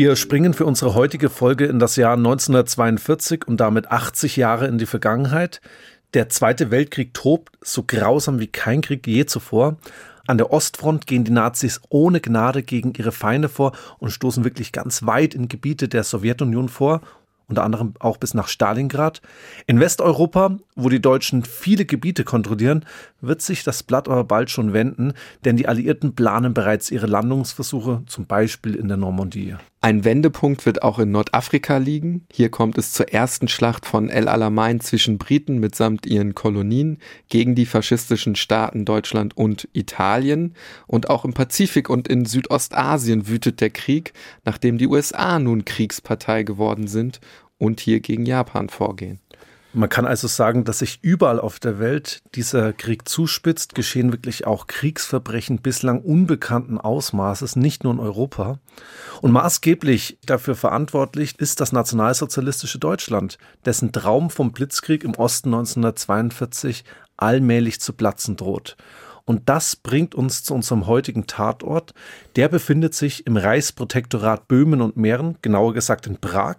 Wir springen für unsere heutige Folge in das Jahr 1942 und damit 80 Jahre in die Vergangenheit. Der Zweite Weltkrieg tobt so grausam wie kein Krieg je zuvor. An der Ostfront gehen die Nazis ohne Gnade gegen ihre Feinde vor und stoßen wirklich ganz weit in Gebiete der Sowjetunion vor unter anderem auch bis nach Stalingrad. In Westeuropa, wo die Deutschen viele Gebiete kontrollieren, wird sich das Blatt aber bald schon wenden, denn die Alliierten planen bereits ihre Landungsversuche, zum Beispiel in der Normandie. Ein Wendepunkt wird auch in Nordafrika liegen. Hier kommt es zur ersten Schlacht von El Alamein zwischen Briten mitsamt ihren Kolonien gegen die faschistischen Staaten Deutschland und Italien. Und auch im Pazifik und in Südostasien wütet der Krieg, nachdem die USA nun Kriegspartei geworden sind und hier gegen Japan vorgehen. Man kann also sagen, dass sich überall auf der Welt dieser Krieg zuspitzt, geschehen wirklich auch Kriegsverbrechen bislang unbekannten Ausmaßes, nicht nur in Europa. Und maßgeblich dafür verantwortlich ist das nationalsozialistische Deutschland, dessen Traum vom Blitzkrieg im Osten 1942 allmählich zu platzen droht. Und das bringt uns zu unserem heutigen Tatort. Der befindet sich im Reichsprotektorat Böhmen und Mähren, genauer gesagt in Prag.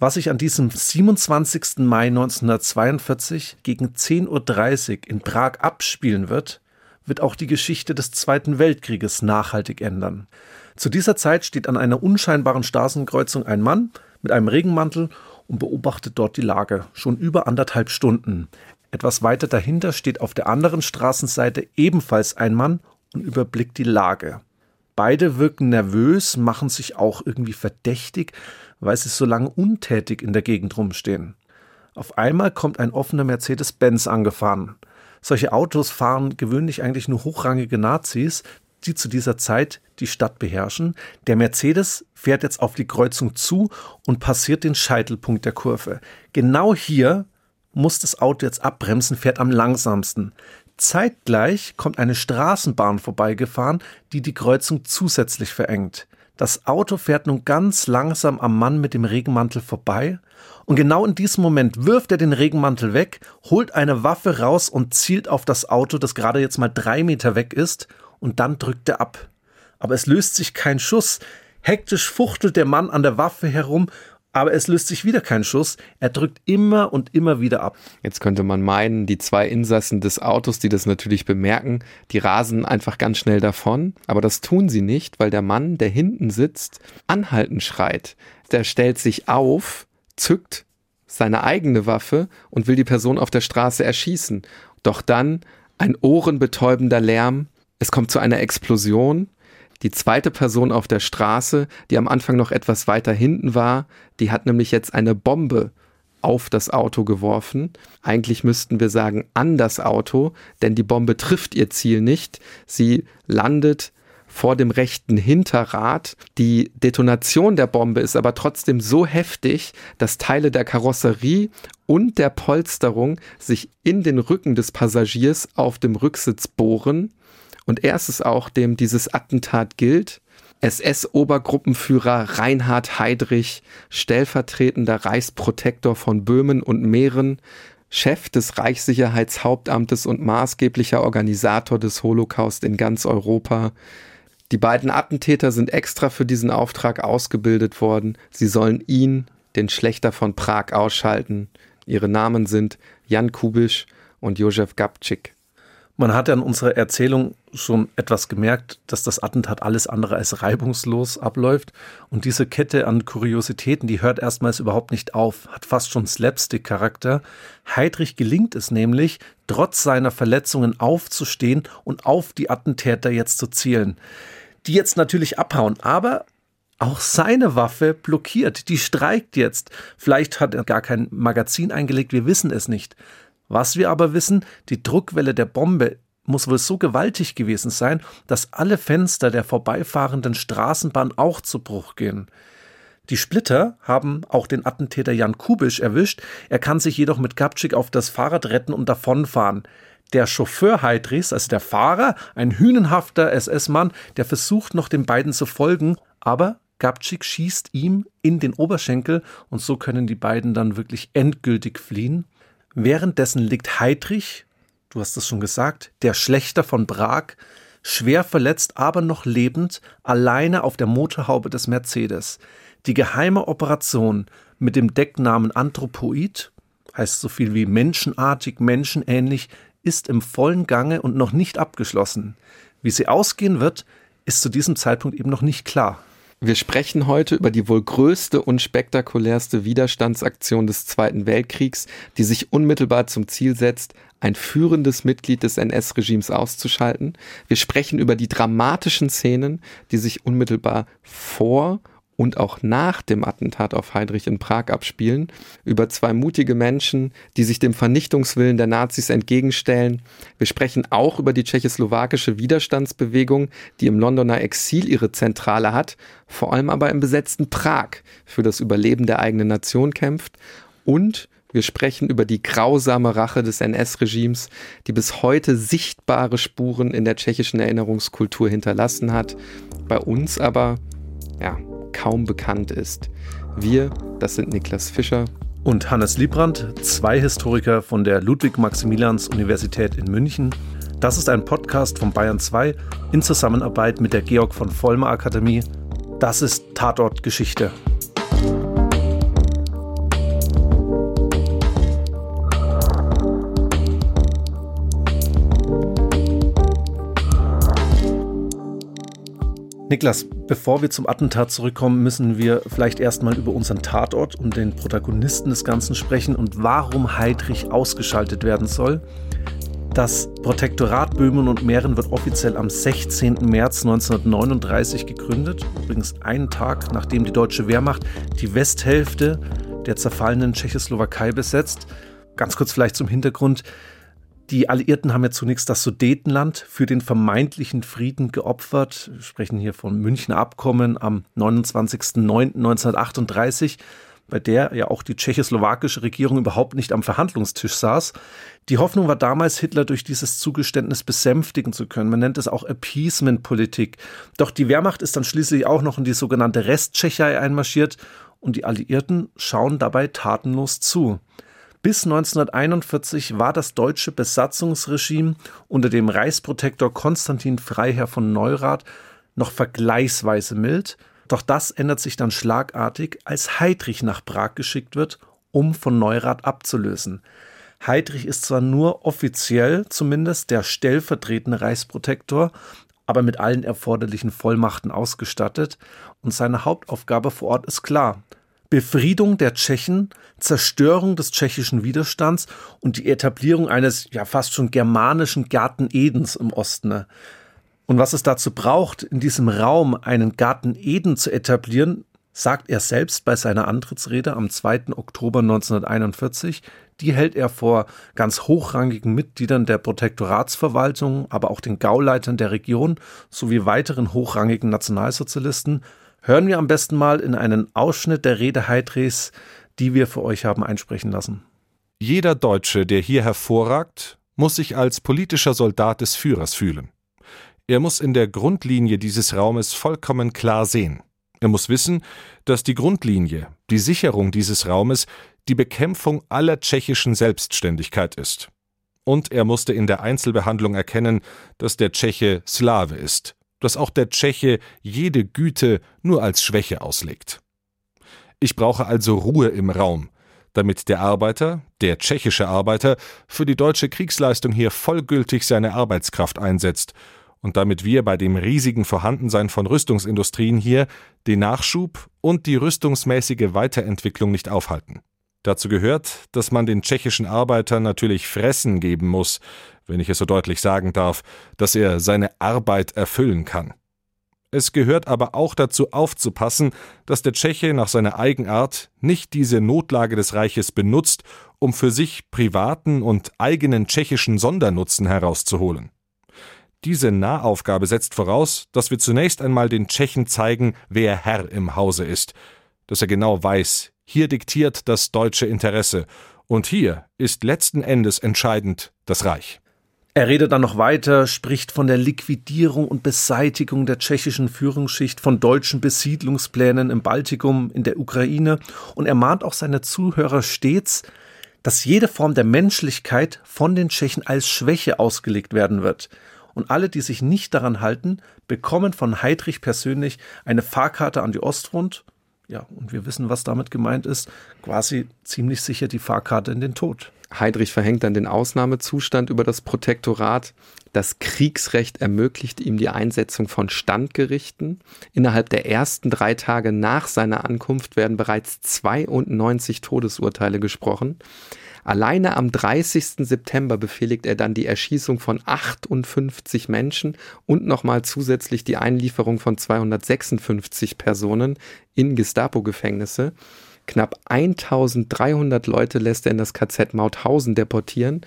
Was sich an diesem 27. Mai 1942 gegen 10.30 Uhr in Prag abspielen wird, wird auch die Geschichte des Zweiten Weltkrieges nachhaltig ändern. Zu dieser Zeit steht an einer unscheinbaren Straßenkreuzung ein Mann mit einem Regenmantel und beobachtet dort die Lage, schon über anderthalb Stunden. Etwas weiter dahinter steht auf der anderen Straßenseite ebenfalls ein Mann und überblickt die Lage. Beide wirken nervös, machen sich auch irgendwie verdächtig, weil sie so lange untätig in der Gegend rumstehen. Auf einmal kommt ein offener Mercedes-Benz angefahren. Solche Autos fahren gewöhnlich eigentlich nur hochrangige Nazis, die zu dieser Zeit die Stadt beherrschen. Der Mercedes fährt jetzt auf die Kreuzung zu und passiert den Scheitelpunkt der Kurve. Genau hier muss das Auto jetzt abbremsen, fährt am langsamsten. Zeitgleich kommt eine Straßenbahn vorbeigefahren, die die Kreuzung zusätzlich verengt. Das Auto fährt nun ganz langsam am Mann mit dem Regenmantel vorbei und genau in diesem Moment wirft er den Regenmantel weg, holt eine Waffe raus und zielt auf das Auto, das gerade jetzt mal drei Meter weg ist, und dann drückt er ab. Aber es löst sich kein Schuss. Hektisch fuchtelt der Mann an der Waffe herum aber es löst sich wieder kein Schuss. Er drückt immer und immer wieder ab. Jetzt könnte man meinen, die zwei Insassen des Autos, die das natürlich bemerken, die rasen einfach ganz schnell davon. Aber das tun sie nicht, weil der Mann, der hinten sitzt, anhalten schreit. Der stellt sich auf, zückt seine eigene Waffe und will die Person auf der Straße erschießen. Doch dann ein ohrenbetäubender Lärm. Es kommt zu einer Explosion die zweite Person auf der Straße, die am Anfang noch etwas weiter hinten war, die hat nämlich jetzt eine Bombe auf das Auto geworfen. Eigentlich müssten wir sagen an das Auto, denn die Bombe trifft ihr Ziel nicht. Sie landet vor dem rechten Hinterrad. Die Detonation der Bombe ist aber trotzdem so heftig, dass Teile der Karosserie und der Polsterung sich in den Rücken des Passagiers auf dem Rücksitz bohren und er ist es auch, dem dieses Attentat gilt. SS-Obergruppenführer Reinhard Heydrich, stellvertretender Reichsprotektor von Böhmen und Mähren, Chef des Reichssicherheitshauptamtes und maßgeblicher Organisator des Holocaust in ganz Europa. Die beiden Attentäter sind extra für diesen Auftrag ausgebildet worden. Sie sollen ihn, den Schlechter von Prag, ausschalten. Ihre Namen sind Jan Kubisch und Josef Gabczyk. Man hat ja in unserer Erzählung schon etwas gemerkt, dass das Attentat alles andere als reibungslos abläuft. Und diese Kette an Kuriositäten, die hört erstmals überhaupt nicht auf, hat fast schon Slapstick-Charakter. Heidrich gelingt es nämlich, trotz seiner Verletzungen aufzustehen und auf die Attentäter jetzt zu zielen. Die jetzt natürlich abhauen, aber auch seine Waffe blockiert. Die streikt jetzt. Vielleicht hat er gar kein Magazin eingelegt, wir wissen es nicht. Was wir aber wissen, die Druckwelle der Bombe muss wohl so gewaltig gewesen sein, dass alle Fenster der vorbeifahrenden Straßenbahn auch zu Bruch gehen. Die Splitter haben auch den Attentäter Jan Kubisch erwischt, er kann sich jedoch mit Gabczyk auf das Fahrrad retten und davonfahren. Der Chauffeur Heidrichs, also der Fahrer, ein hünenhafter SS-Mann, der versucht noch den beiden zu folgen, aber Gabczyk schießt ihm in den Oberschenkel und so können die beiden dann wirklich endgültig fliehen. Währenddessen liegt Heidrich, du hast es schon gesagt, der Schlechter von Prag, schwer verletzt, aber noch lebend, alleine auf der Motorhaube des Mercedes. Die geheime Operation mit dem Decknamen Anthropoid, heißt so viel wie menschenartig, menschenähnlich, ist im vollen Gange und noch nicht abgeschlossen. Wie sie ausgehen wird, ist zu diesem Zeitpunkt eben noch nicht klar. Wir sprechen heute über die wohl größte und spektakulärste Widerstandsaktion des Zweiten Weltkriegs, die sich unmittelbar zum Ziel setzt, ein führendes Mitglied des NS-Regimes auszuschalten. Wir sprechen über die dramatischen Szenen, die sich unmittelbar vor und auch nach dem Attentat auf Heydrich in Prag abspielen, über zwei mutige Menschen, die sich dem Vernichtungswillen der Nazis entgegenstellen. Wir sprechen auch über die tschechoslowakische Widerstandsbewegung, die im Londoner Exil ihre Zentrale hat, vor allem aber im besetzten Prag für das Überleben der eigenen Nation kämpft. Und wir sprechen über die grausame Rache des NS-Regimes, die bis heute sichtbare Spuren in der tschechischen Erinnerungskultur hinterlassen hat. Bei uns aber, ja, kaum bekannt ist. Wir, das sind Niklas Fischer und Hannes Liebrandt, zwei Historiker von der Ludwig-Maximilians-Universität in München. Das ist ein Podcast von Bayern 2 in Zusammenarbeit mit der Georg von Vollmer Akademie. Das ist Tatort Geschichte. Niklas, bevor wir zum Attentat zurückkommen, müssen wir vielleicht erstmal über unseren Tatort und den Protagonisten des Ganzen sprechen und warum Heydrich ausgeschaltet werden soll. Das Protektorat Böhmen und Mähren wird offiziell am 16. März 1939 gegründet, übrigens einen Tag nachdem die deutsche Wehrmacht die Westhälfte der zerfallenen Tschechoslowakei besetzt. Ganz kurz vielleicht zum Hintergrund. Die Alliierten haben ja zunächst das Sudetenland für den vermeintlichen Frieden geopfert. Wir sprechen hier vom Münchner Abkommen am 29.09.1938, bei der ja auch die tschechoslowakische Regierung überhaupt nicht am Verhandlungstisch saß. Die Hoffnung war damals, Hitler durch dieses Zugeständnis besänftigen zu können. Man nennt es auch Appeasement-Politik. Doch die Wehrmacht ist dann schließlich auch noch in die sogenannte Resttschechei einmarschiert und die Alliierten schauen dabei tatenlos zu. Bis 1941 war das deutsche Besatzungsregime unter dem Reichsprotektor Konstantin Freiherr von Neurath noch vergleichsweise mild, doch das ändert sich dann schlagartig, als Heydrich nach Prag geschickt wird, um von Neurath abzulösen. Heydrich ist zwar nur offiziell zumindest der stellvertretende Reichsprotektor, aber mit allen erforderlichen Vollmachten ausgestattet und seine Hauptaufgabe vor Ort ist klar, Befriedung der Tschechen, Zerstörung des tschechischen Widerstands und die Etablierung eines ja fast schon germanischen Garten Edens im Osten. Und was es dazu braucht, in diesem Raum einen Garten Eden zu etablieren, sagt er selbst bei seiner Antrittsrede am 2. Oktober 1941. Die hält er vor ganz hochrangigen Mitgliedern der Protektoratsverwaltung, aber auch den Gauleitern der Region sowie weiteren hochrangigen Nationalsozialisten Hören wir am besten mal in einen Ausschnitt der Rede Heidrichs, die wir für euch haben einsprechen lassen. Jeder Deutsche, der hier hervorragt, muss sich als politischer Soldat des Führers fühlen. Er muss in der Grundlinie dieses Raumes vollkommen klar sehen. Er muss wissen, dass die Grundlinie, die Sicherung dieses Raumes, die Bekämpfung aller tschechischen Selbstständigkeit ist. Und er musste in der Einzelbehandlung erkennen, dass der Tscheche Slave ist, dass auch der Tscheche jede Güte nur als Schwäche auslegt. Ich brauche also Ruhe im Raum, damit der Arbeiter, der tschechische Arbeiter, für die deutsche Kriegsleistung hier vollgültig seine Arbeitskraft einsetzt und damit wir bei dem riesigen Vorhandensein von Rüstungsindustrien hier den Nachschub und die rüstungsmäßige Weiterentwicklung nicht aufhalten. Dazu gehört, dass man den tschechischen Arbeitern natürlich Fressen geben muss, wenn ich es so deutlich sagen darf, dass er seine Arbeit erfüllen kann. Es gehört aber auch dazu aufzupassen, dass der Tscheche nach seiner Eigenart nicht diese Notlage des Reiches benutzt, um für sich privaten und eigenen tschechischen Sondernutzen herauszuholen. Diese Nahaufgabe setzt voraus, dass wir zunächst einmal den Tschechen zeigen, wer Herr im Hause ist, dass er genau weiß, hier diktiert das deutsche Interesse, und hier ist letzten Endes entscheidend das Reich. Er redet dann noch weiter, spricht von der Liquidierung und Beseitigung der tschechischen Führungsschicht, von deutschen Besiedlungsplänen im Baltikum, in der Ukraine und er mahnt auch seine Zuhörer stets, dass jede Form der Menschlichkeit von den Tschechen als Schwäche ausgelegt werden wird. Und alle, die sich nicht daran halten, bekommen von Heydrich persönlich eine Fahrkarte an die Ostfront, Ja, und wir wissen, was damit gemeint ist. Quasi ziemlich sicher die Fahrkarte in den Tod. Heydrich verhängt dann den Ausnahmezustand über das Protektorat. Das Kriegsrecht ermöglicht ihm die Einsetzung von Standgerichten. Innerhalb der ersten drei Tage nach seiner Ankunft werden bereits 92 Todesurteile gesprochen. Alleine am 30. September befehligt er dann die Erschießung von 58 Menschen und nochmal zusätzlich die Einlieferung von 256 Personen in Gestapo-Gefängnisse. Knapp 1300 Leute lässt er in das KZ Mauthausen deportieren.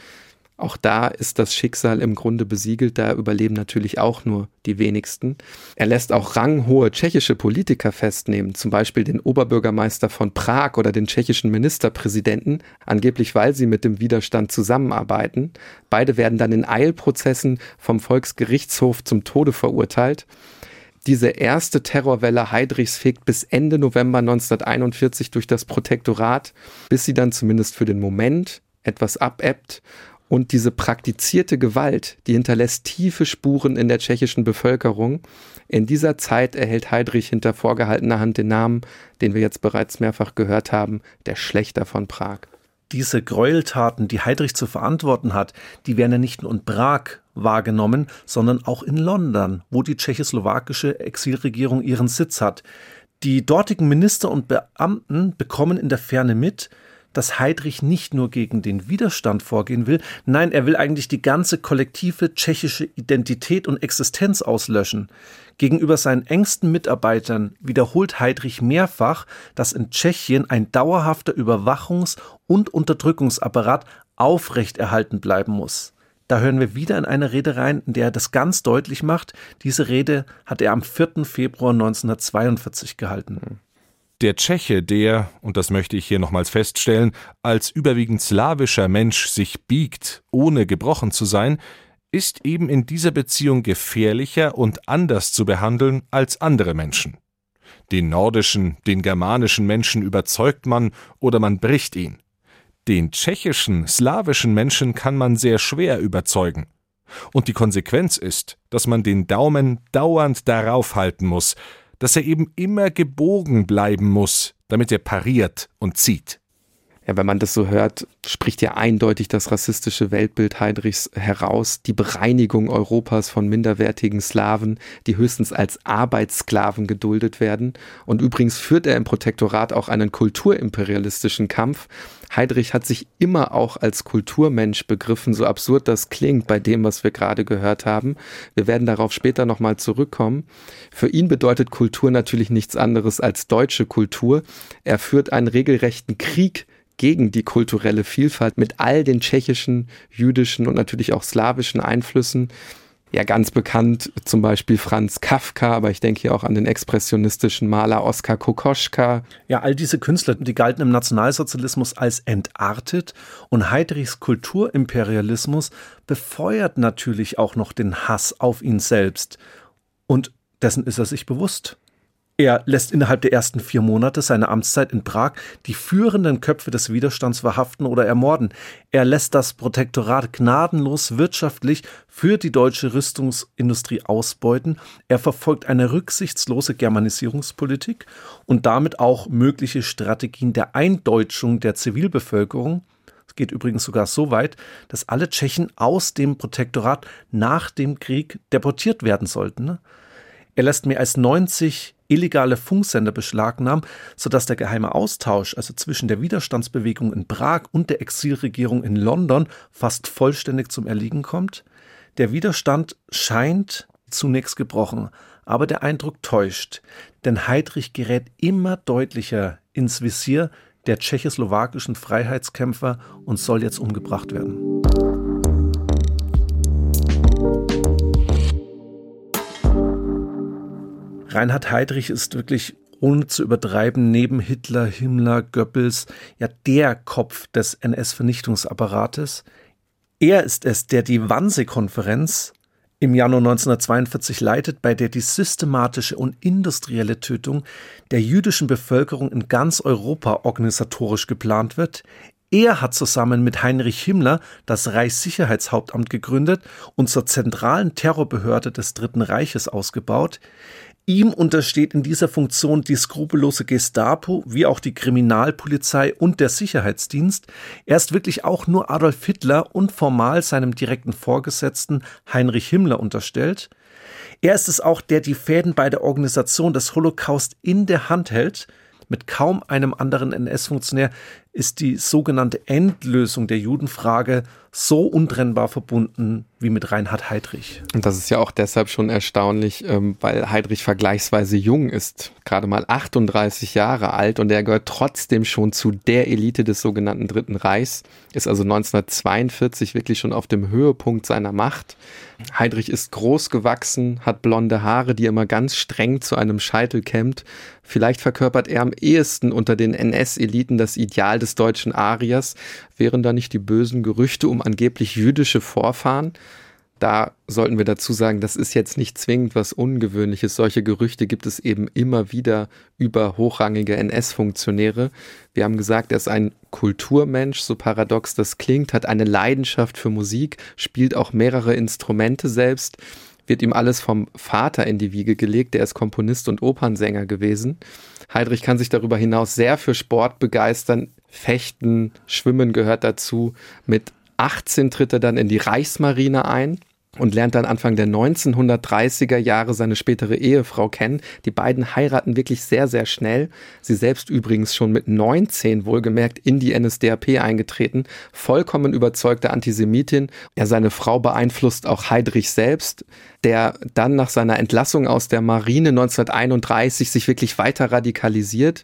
Auch da ist das Schicksal im Grunde besiegelt, da überleben natürlich auch nur die wenigsten. Er lässt auch ranghohe tschechische Politiker festnehmen, zum Beispiel den Oberbürgermeister von Prag oder den tschechischen Ministerpräsidenten, angeblich weil sie mit dem Widerstand zusammenarbeiten. Beide werden dann in Eilprozessen vom Volksgerichtshof zum Tode verurteilt. Diese erste Terrorwelle Heydrichs fegt bis Ende November 1941 durch das Protektorat, bis sie dann zumindest für den Moment etwas abebbt und diese praktizierte Gewalt, die hinterlässt tiefe Spuren in der tschechischen Bevölkerung. In dieser Zeit erhält Heydrich hinter vorgehaltener Hand den Namen, den wir jetzt bereits mehrfach gehört haben, der Schlechter von Prag. Diese Gräueltaten, die Heydrich zu verantworten hat, die werden ja nicht nur in Prag wahrgenommen, sondern auch in London, wo die tschechoslowakische Exilregierung ihren Sitz hat. Die dortigen Minister und Beamten bekommen in der Ferne mit, dass Heydrich nicht nur gegen den Widerstand vorgehen will, nein, er will eigentlich die ganze kollektive tschechische Identität und Existenz auslöschen. Gegenüber seinen engsten Mitarbeitern wiederholt Heydrich mehrfach, dass in Tschechien ein dauerhafter Überwachungs- und Unterdrückungsapparat aufrechterhalten bleiben muss. Da hören wir wieder in eine Rede rein, in der er das ganz deutlich macht. Diese Rede hat er am 4. Februar 1942 gehalten. Der Tscheche, der, und das möchte ich hier nochmals feststellen, als überwiegend slawischer Mensch sich biegt, ohne gebrochen zu sein, ist eben in dieser Beziehung gefährlicher und anders zu behandeln als andere Menschen. Den nordischen, den germanischen Menschen überzeugt man oder man bricht ihn. Den tschechischen, slawischen Menschen kann man sehr schwer überzeugen. Und die Konsequenz ist, dass man den Daumen dauernd darauf halten muss, dass er eben immer gebogen bleiben muss, damit er pariert und zieht. Ja, wenn man das so hört, spricht ja eindeutig das rassistische Weltbild Heydrichs heraus. Die Bereinigung Europas von minderwertigen Slawen, die höchstens als Arbeitssklaven geduldet werden. Und übrigens führt er im Protektorat auch einen kulturimperialistischen Kampf. Heydrich hat sich immer auch als Kulturmensch begriffen, so absurd das klingt bei dem, was wir gerade gehört haben. Wir werden darauf später nochmal zurückkommen. Für ihn bedeutet Kultur natürlich nichts anderes als deutsche Kultur. Er führt einen regelrechten Krieg gegen die kulturelle Vielfalt mit all den tschechischen, jüdischen und natürlich auch slawischen Einflüssen. Ja, ganz bekannt zum Beispiel Franz Kafka, aber ich denke hier auch an den expressionistischen Maler Oskar Kokoschka. Ja, all diese Künstler, die galten im Nationalsozialismus als entartet und Heydrichs Kulturimperialismus befeuert natürlich auch noch den Hass auf ihn selbst. Und dessen ist er sich bewusst. Er lässt innerhalb der ersten vier Monate seiner Amtszeit in Prag die führenden Köpfe des Widerstands verhaften oder ermorden. Er lässt das Protektorat gnadenlos wirtschaftlich für die deutsche Rüstungsindustrie ausbeuten. Er verfolgt eine rücksichtslose Germanisierungspolitik und damit auch mögliche Strategien der Eindeutschung der Zivilbevölkerung. Es geht übrigens sogar so weit, dass alle Tschechen aus dem Protektorat nach dem Krieg deportiert werden sollten. Er lässt mehr als 90 illegale Funksender beschlagnahmen, sodass der geheime Austausch, also zwischen der Widerstandsbewegung in Prag und der Exilregierung in London, fast vollständig zum Erliegen kommt. Der Widerstand scheint zunächst gebrochen, aber der Eindruck täuscht, denn Heydrich gerät immer deutlicher ins Visier der tschechoslowakischen Freiheitskämpfer und soll jetzt umgebracht werden. Reinhard Heydrich ist wirklich ohne zu übertreiben, neben Hitler, Himmler, Goebbels, ja der Kopf des NS-Vernichtungsapparates. Er ist es, der die Wannsee-Konferenz im Januar 1942 leitet, bei der die systematische und industrielle Tötung der jüdischen Bevölkerung in ganz Europa organisatorisch geplant wird. Er hat zusammen mit Heinrich Himmler das Reichssicherheitshauptamt gegründet und zur zentralen Terrorbehörde des Dritten Reiches ausgebaut. Ihm untersteht in dieser Funktion die skrupellose Gestapo, wie auch die Kriminalpolizei und der Sicherheitsdienst. Er ist wirklich auch nur Adolf Hitler und formal seinem direkten Vorgesetzten Heinrich Himmler unterstellt. Er ist es auch, der die Fäden bei der Organisation des Holocaust in der Hand hält. Mit kaum einem anderen NS-Funktionär ist die sogenannte Endlösung der Judenfrage so untrennbar verbunden wie mit Reinhard Heydrich. Und das ist ja auch deshalb schon erstaunlich, ähm, weil Heydrich vergleichsweise jung ist, gerade mal 38 Jahre alt und er gehört trotzdem schon zu der Elite des sogenannten Dritten Reichs, ist also 1942 wirklich schon auf dem Höhepunkt seiner Macht. Heydrich ist groß gewachsen, hat blonde Haare, die er immer ganz streng zu einem Scheitel kämmt. Vielleicht verkörpert er am ehesten unter den NS-Eliten das Ideal des deutschen Ariers, wären da nicht die bösen Gerüchte um angeblich jüdische Vorfahren? Da sollten wir dazu sagen, das ist jetzt nicht zwingend was Ungewöhnliches. Solche Gerüchte gibt es eben immer wieder über hochrangige NS-Funktionäre. Wir haben gesagt, er ist ein Kulturmensch, so paradox das klingt, hat eine Leidenschaft für Musik, spielt auch mehrere Instrumente selbst, wird ihm alles vom Vater in die Wiege gelegt, der ist Komponist und Opernsänger gewesen. Heidrich kann sich darüber hinaus sehr für Sport begeistern, Fechten, Schwimmen gehört dazu. Mit 18 tritt er dann in die Reichsmarine ein und lernt dann Anfang der 1930er Jahre seine spätere Ehefrau kennen. Die beiden heiraten wirklich sehr, sehr schnell. Sie selbst übrigens schon mit 19 wohlgemerkt in die NSDAP eingetreten, vollkommen überzeugte Antisemitin. Er seine Frau beeinflusst auch Heydrich selbst, der dann nach seiner Entlassung aus der Marine 1931 sich wirklich weiter radikalisiert.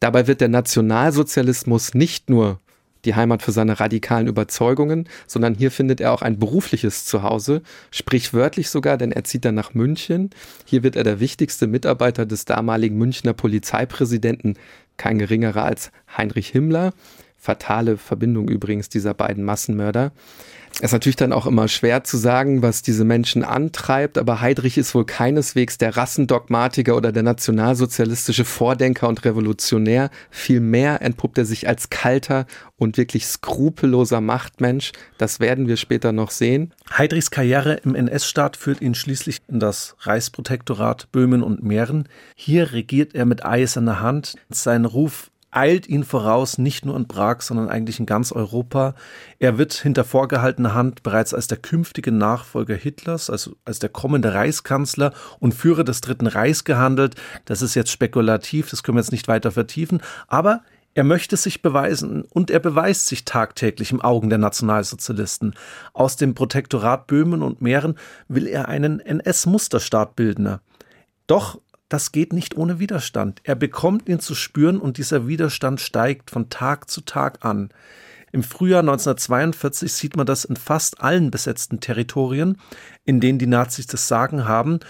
Dabei wird der Nationalsozialismus nicht nur die Heimat für seine radikalen Überzeugungen, sondern hier findet er auch ein berufliches Zuhause, sprichwörtlich sogar, denn er zieht dann nach München. Hier wird er der wichtigste Mitarbeiter des damaligen Münchner Polizeipräsidenten, kein geringerer als Heinrich Himmler. Fatale Verbindung übrigens dieser beiden Massenmörder. Es ist natürlich dann auch immer schwer zu sagen, was diese Menschen antreibt, aber Heydrich ist wohl keineswegs der Rassendogmatiker oder der nationalsozialistische Vordenker und Revolutionär. Vielmehr entpuppt er sich als kalter und wirklich skrupelloser Machtmensch. Das werden wir später noch sehen. Heydrichs Karriere im NS-Staat führt ihn schließlich in das Reichsprotektorat Böhmen und Mähren. Hier regiert er mit eiserner Hand. Sein Ruf eilt ihn voraus, nicht nur in Prag, sondern eigentlich in ganz Europa. Er wird hinter vorgehaltener Hand bereits als der künftige Nachfolger Hitlers, also als der kommende Reichskanzler und Führer des Dritten Reichs gehandelt. Das ist jetzt spekulativ, das können wir jetzt nicht weiter vertiefen, aber er möchte sich beweisen und er beweist sich tagtäglich im Augen der Nationalsozialisten. Aus dem Protektorat Böhmen und Mähren will er einen NS-Musterstaat bilden. Doch das geht nicht ohne Widerstand. Er bekommt ihn zu spüren und dieser Widerstand steigt von Tag zu Tag an. Im Frühjahr 1942 sieht man das in fast allen besetzten Territorien, in denen die Nazis das Sagen haben.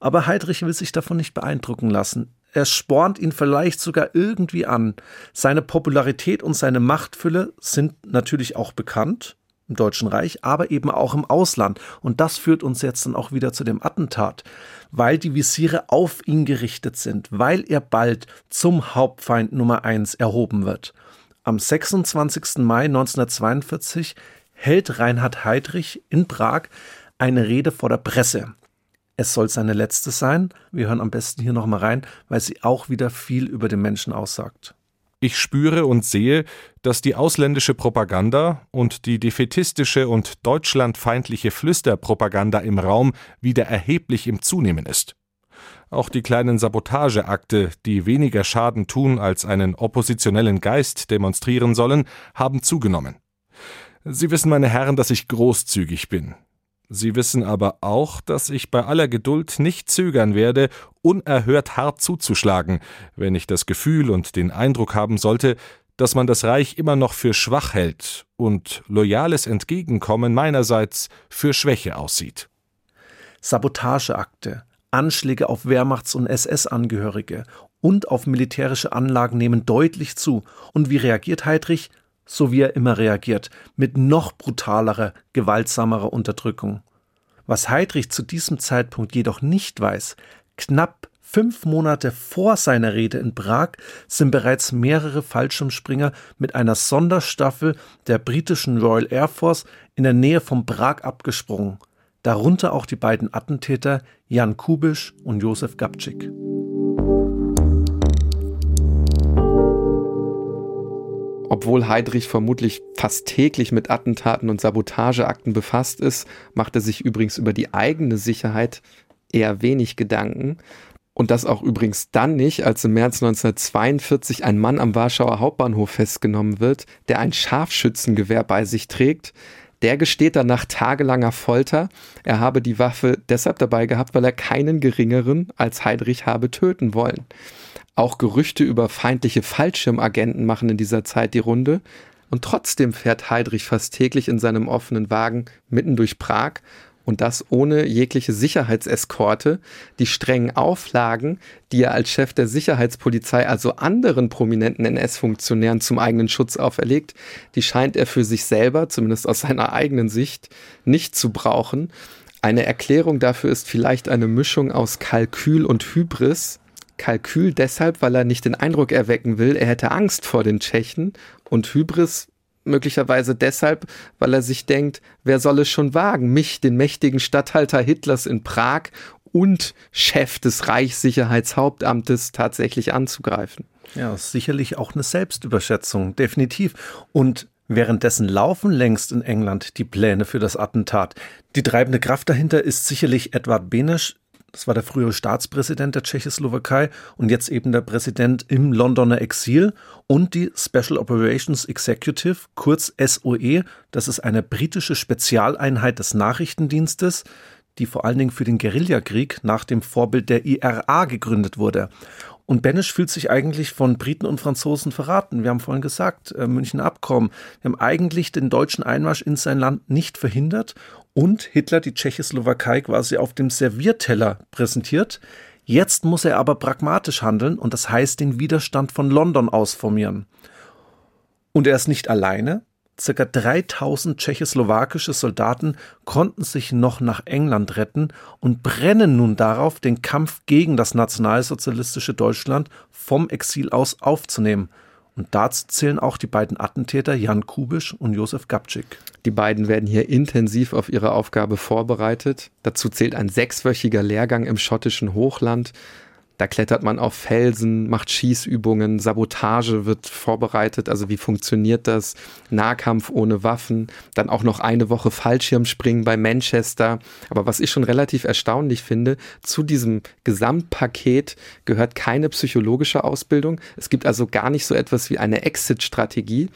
Aber Heydrich will sich davon nicht beeindrucken lassen. Er spornt ihn vielleicht sogar irgendwie an. Seine Popularität und seine Machtfülle sind natürlich auch bekannt im Deutschen Reich, aber eben auch im Ausland. Und das führt uns jetzt dann auch wieder zu dem Attentat, weil die Visiere auf ihn gerichtet sind, weil er bald zum Hauptfeind Nummer eins erhoben wird. Am 26. Mai 1942 hält Reinhard Heydrich in Prag eine Rede vor der Presse. Es soll seine letzte sein. Wir hören am besten hier nochmal rein, weil sie auch wieder viel über den Menschen aussagt. Ich spüre und sehe, dass die ausländische Propaganda und die defetistische und deutschlandfeindliche Flüsterpropaganda im Raum wieder erheblich im Zunehmen ist. Auch die kleinen Sabotageakte, die weniger Schaden tun als einen oppositionellen Geist demonstrieren sollen, haben zugenommen. Sie wissen, meine Herren, dass ich großzügig bin. Sie wissen aber auch, dass ich bei aller Geduld nicht zögern werde, unerhört hart zuzuschlagen, wenn ich das Gefühl und den Eindruck haben sollte, dass man das Reich immer noch für schwach hält und loyales Entgegenkommen meinerseits für Schwäche aussieht. Sabotageakte, Anschläge auf Wehrmachts- und SS-Angehörige und auf militärische Anlagen nehmen deutlich zu. Und wie reagiert Heydrich? So wie er immer reagiert, mit noch brutalerer, gewaltsamerer Unterdrückung. Was Heydrich zu diesem Zeitpunkt jedoch nicht weiß, knapp fünf Monate vor seiner Rede in Prag sind bereits mehrere Fallschirmspringer mit einer Sonderstaffel der britischen Royal Air Force in der Nähe von Prag abgesprungen. darunter auch die beiden Attentäter Jan Kubisch und Josef Gabczyk. Obwohl Heydrich vermutlich fast täglich mit Attentaten und Sabotageakten befasst ist, macht er sich übrigens über die eigene Sicherheit eher wenig Gedanken. Und das auch übrigens dann nicht, als im März 1942 ein Mann am Warschauer Hauptbahnhof festgenommen wird, der ein Scharfschützengewehr bei sich trägt. Der gesteht dann nach tagelanger Folter, er habe die Waffe deshalb dabei gehabt, weil er keinen geringeren als Heydrich habe töten wollen. Auch Gerüchte über feindliche Fallschirmagenten machen in dieser Zeit die Runde. Und trotzdem fährt Heydrich fast täglich in seinem offenen Wagen mitten durch Prag und das ohne jegliche Sicherheitseskorte. Die strengen Auflagen, die er als Chef der Sicherheitspolizei also anderen prominenten NS-Funktionären zum eigenen Schutz auferlegt, die scheint er für sich selber, zumindest aus seiner eigenen Sicht, nicht zu brauchen. Eine Erklärung dafür ist vielleicht eine Mischung aus Kalkül und Hybris. Kalkül deshalb, weil er nicht den Eindruck erwecken will, er hätte Angst vor den Tschechen und Hybris möglicherweise deshalb, weil er sich denkt, wer soll es schon wagen, mich, den mächtigen Statthalter Hitlers in Prag und Chef des Reichssicherheitshauptamtes tatsächlich anzugreifen. Ja, sicherlich auch eine Selbstüberschätzung, definitiv. Und Währenddessen laufen längst in England die Pläne für das Attentat. Die treibende Kraft dahinter ist sicherlich Edward Beneš, das war der frühere Staatspräsident der Tschechoslowakei und jetzt eben der Präsident im Londoner Exil und die Special Operations Executive, kurz SOE. Das ist eine britische Spezialeinheit des Nachrichtendienstes, die vor allen Dingen für den Guerillakrieg nach dem Vorbild der IRA gegründet wurde. Und Benesch fühlt sich eigentlich von Briten und Franzosen verraten. Wir haben vorhin gesagt, äh, München Abkommen. Wir haben eigentlich den deutschen Einmarsch in sein Land nicht verhindert und Hitler die Tschechoslowakei quasi auf dem Servierteller präsentiert. Jetzt muss er aber pragmatisch handeln und das heißt den Widerstand von London ausformieren. Und er ist nicht alleine. Circa 3000 tschechoslowakische Soldaten konnten sich noch nach England retten und brennen nun darauf, den Kampf gegen das nationalsozialistische Deutschland vom Exil aus aufzunehmen. Und dazu zählen auch die beiden Attentäter Jan Kubisch und Josef Gabczyk. Die beiden werden hier intensiv auf ihre Aufgabe vorbereitet. Dazu zählt ein sechswöchiger Lehrgang im schottischen Hochland. Da klettert man auf Felsen, macht Schießübungen, Sabotage wird vorbereitet. Also wie funktioniert das? Nahkampf ohne Waffen. Dann auch noch eine Woche Fallschirmspringen bei Manchester. Aber was ich schon relativ erstaunlich finde, zu diesem Gesamtpaket gehört keine psychologische Ausbildung. Es gibt also gar nicht so etwas wie eine Exit-Strategie.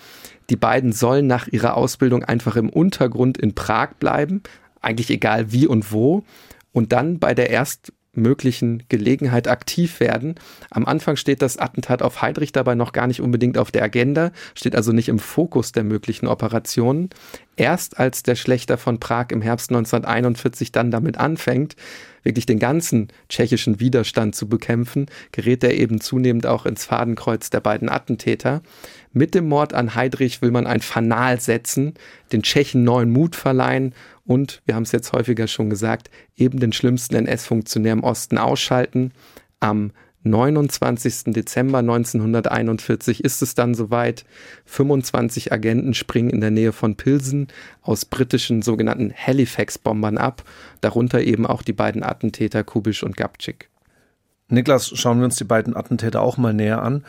Die beiden sollen nach ihrer Ausbildung einfach im Untergrund in Prag bleiben. Eigentlich egal wie und wo. Und dann bei der erst möglichen Gelegenheit aktiv werden. Am Anfang steht das Attentat auf Heydrich dabei noch gar nicht unbedingt auf der Agenda, steht also nicht im Fokus der möglichen Operationen. Erst als der Schlechter von Prag im Herbst 1941 dann damit anfängt, wirklich den ganzen tschechischen Widerstand zu bekämpfen, gerät er eben zunehmend auch ins Fadenkreuz der beiden Attentäter. Mit dem Mord an Heydrich will man ein Fanal setzen, den Tschechen neuen Mut verleihen und, wir haben es jetzt häufiger schon gesagt, eben den schlimmsten NS-Funktionär im Osten ausschalten. Am 29. Dezember 1941 ist es dann soweit. 25 Agenten springen in der Nähe von Pilsen aus britischen sogenannten Halifax-Bombern ab, darunter eben auch die beiden Attentäter Kubisch und Gabczyk. Niklas, schauen wir uns die beiden Attentäter auch mal näher an.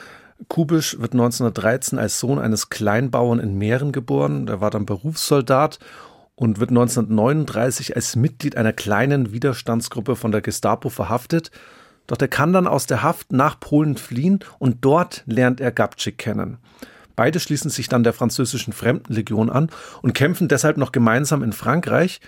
Kubisch wird 1913 als Sohn eines Kleinbauern in Mähren geboren. Der war dann Berufssoldat und wird 1939 als Mitglied einer kleinen Widerstandsgruppe von der Gestapo verhaftet. Doch er kann dann aus der Haft nach Polen fliehen und dort lernt er Gabczyk kennen. Beide schließen sich dann der französischen Fremdenlegion an und kämpfen deshalb noch gemeinsam in Frankreich.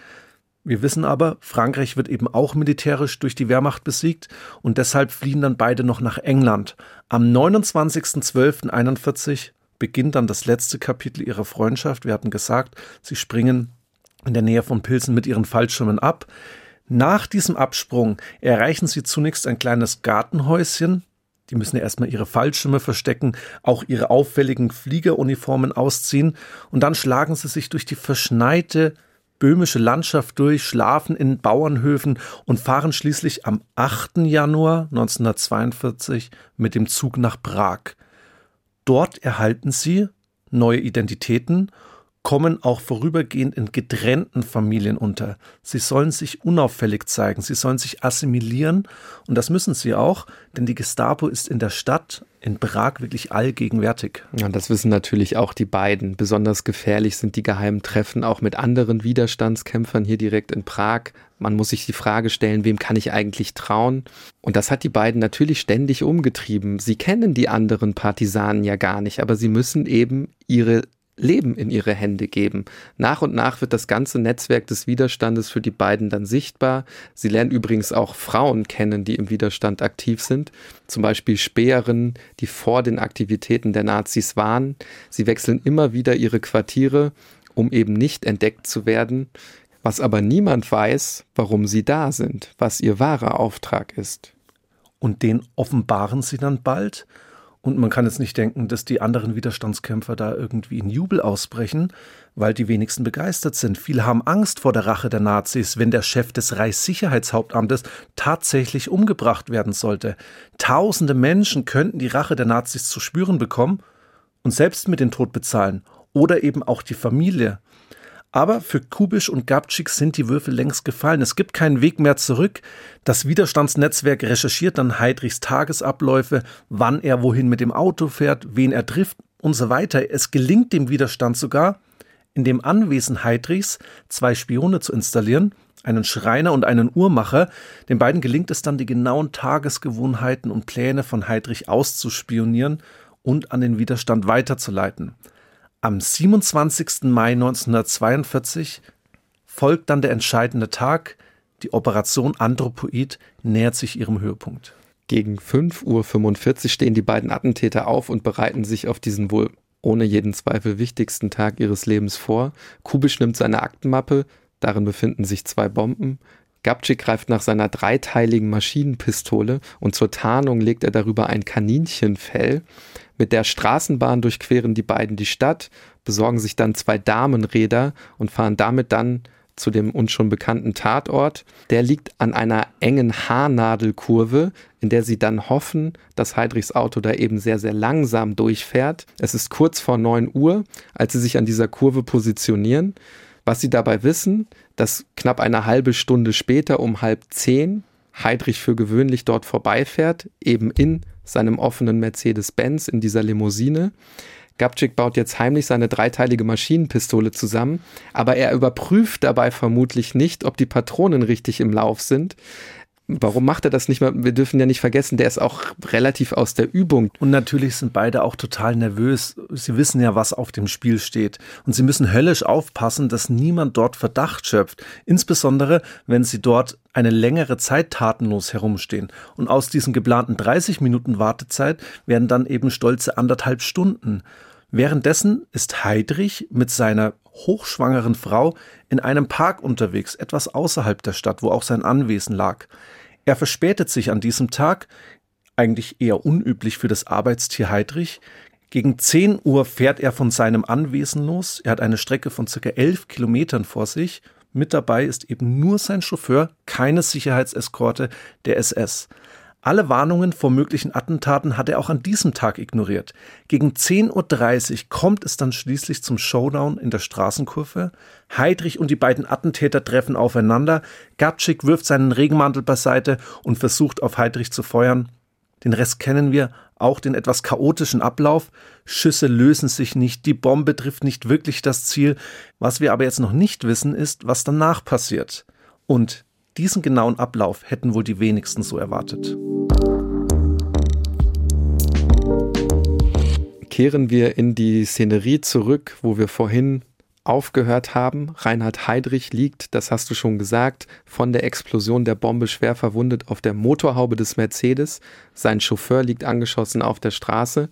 Wir wissen aber, Frankreich wird eben auch militärisch durch die Wehrmacht besiegt und deshalb fliehen dann beide noch nach England. Am 29.12.41 beginnt dann das letzte Kapitel ihrer Freundschaft. Wir hatten gesagt, sie springen in der Nähe von Pilsen mit ihren Fallschirmen ab. Nach diesem Absprung erreichen sie zunächst ein kleines Gartenhäuschen. Die müssen ja erstmal ihre Fallschirme verstecken, auch ihre auffälligen Fliegeruniformen ausziehen und dann schlagen sie sich durch die verschneite böhmische Landschaft durch, schlafen in Bauernhöfen und fahren schließlich am 8. Januar 1942 mit dem Zug nach Prag. Dort erhalten sie neue Identitäten kommen auch vorübergehend in getrennten Familien unter. Sie sollen sich unauffällig zeigen, sie sollen sich assimilieren und das müssen sie auch, denn die Gestapo ist in der Stadt in Prag wirklich allgegenwärtig. Ja, das wissen natürlich auch die beiden. Besonders gefährlich sind die geheimen Treffen auch mit anderen Widerstandskämpfern hier direkt in Prag. Man muss sich die Frage stellen, wem kann ich eigentlich trauen? Und das hat die beiden natürlich ständig umgetrieben. Sie kennen die anderen Partisanen ja gar nicht, aber sie müssen eben ihre Leben in ihre Hände geben. Nach und nach wird das ganze Netzwerk des Widerstandes für die beiden dann sichtbar. Sie lernen übrigens auch Frauen kennen, die im Widerstand aktiv sind. Zum Beispiel Späherinnen, die vor den Aktivitäten der Nazis waren. Sie wechseln immer wieder ihre Quartiere, um eben nicht entdeckt zu werden. Was aber niemand weiß, warum sie da sind, was ihr wahrer Auftrag ist. Und den offenbaren sie dann bald? Und man kann jetzt nicht denken, dass die anderen Widerstandskämpfer da irgendwie in Jubel ausbrechen, weil die wenigsten begeistert sind. Viele haben Angst vor der Rache der Nazis, wenn der Chef des Reichssicherheitshauptamtes tatsächlich umgebracht werden sollte. Tausende Menschen könnten die Rache der Nazis zu spüren bekommen und selbst mit dem Tod bezahlen. Oder eben auch die Familie. Aber für Kubisch und Gabczyk sind die Würfel längst gefallen. Es gibt keinen Weg mehr zurück. Das Widerstandsnetzwerk recherchiert dann Heidrichs Tagesabläufe, wann er wohin mit dem Auto fährt, wen er trifft und so weiter. Es gelingt dem Widerstand sogar, in dem Anwesen Heidrichs zwei Spione zu installieren, einen Schreiner und einen Uhrmacher. Den beiden gelingt es dann, die genauen Tagesgewohnheiten und Pläne von Heidrich auszuspionieren und an den Widerstand weiterzuleiten. Am 27. Mai 1942 folgt dann der entscheidende Tag. Die Operation Anthropoid nähert sich ihrem Höhepunkt. Gegen 5.45 Uhr stehen die beiden Attentäter auf und bereiten sich auf diesen wohl ohne jeden Zweifel wichtigsten Tag ihres Lebens vor. Kubisch nimmt seine Aktenmappe, darin befinden sich zwei Bomben. Gabczyk greift nach seiner dreiteiligen Maschinenpistole und zur Tarnung legt er darüber ein Kaninchenfell. Mit der Straßenbahn durchqueren die beiden die Stadt, besorgen sich dann zwei Damenräder und fahren damit dann zu dem uns schon bekannten Tatort. Der liegt an einer engen Haarnadelkurve, in der sie dann hoffen, dass Heidrichs Auto da eben sehr, sehr langsam durchfährt. Es ist kurz vor 9 Uhr, als sie sich an dieser Kurve positionieren. Was sie dabei wissen, dass knapp eine halbe Stunde später um halb zehn Heidrich für gewöhnlich dort vorbeifährt, eben in seinem offenen Mercedes-Benz in dieser Limousine. Gabczyk baut jetzt heimlich seine dreiteilige Maschinenpistole zusammen, aber er überprüft dabei vermutlich nicht, ob die Patronen richtig im Lauf sind. Warum macht er das nicht mehr? Wir dürfen ja nicht vergessen, der ist auch relativ aus der Übung. Und natürlich sind beide auch total nervös. Sie wissen ja, was auf dem Spiel steht. Und sie müssen höllisch aufpassen, dass niemand dort Verdacht schöpft. Insbesondere, wenn sie dort eine längere Zeit tatenlos herumstehen. Und aus diesen geplanten 30 Minuten Wartezeit werden dann eben stolze anderthalb Stunden. Währenddessen ist Heidrich mit seiner hochschwangeren Frau in einem Park unterwegs, etwas außerhalb der Stadt, wo auch sein Anwesen lag. Er verspätet sich an diesem Tag, eigentlich eher unüblich für das Arbeitstier Heidrich. Gegen 10 Uhr fährt er von seinem Anwesen los. Er hat eine Strecke von circa 11 Kilometern vor sich. Mit dabei ist eben nur sein Chauffeur, keine Sicherheitseskorte der SS. Alle Warnungen vor möglichen Attentaten hat er auch an diesem Tag ignoriert. Gegen 10.30 Uhr kommt es dann schließlich zum Showdown in der Straßenkurve. Heidrich und die beiden Attentäter treffen aufeinander. Gatschik wirft seinen Regenmantel beiseite und versucht auf Heidrich zu feuern. Den Rest kennen wir, auch den etwas chaotischen Ablauf. Schüsse lösen sich nicht, die Bombe trifft nicht wirklich das Ziel. Was wir aber jetzt noch nicht wissen, ist, was danach passiert. Und diesen genauen Ablauf hätten wohl die wenigsten so erwartet. Kehren wir in die Szenerie zurück, wo wir vorhin aufgehört haben. Reinhard Heydrich liegt, das hast du schon gesagt, von der Explosion der Bombe schwer verwundet auf der Motorhaube des Mercedes. Sein Chauffeur liegt angeschossen auf der Straße.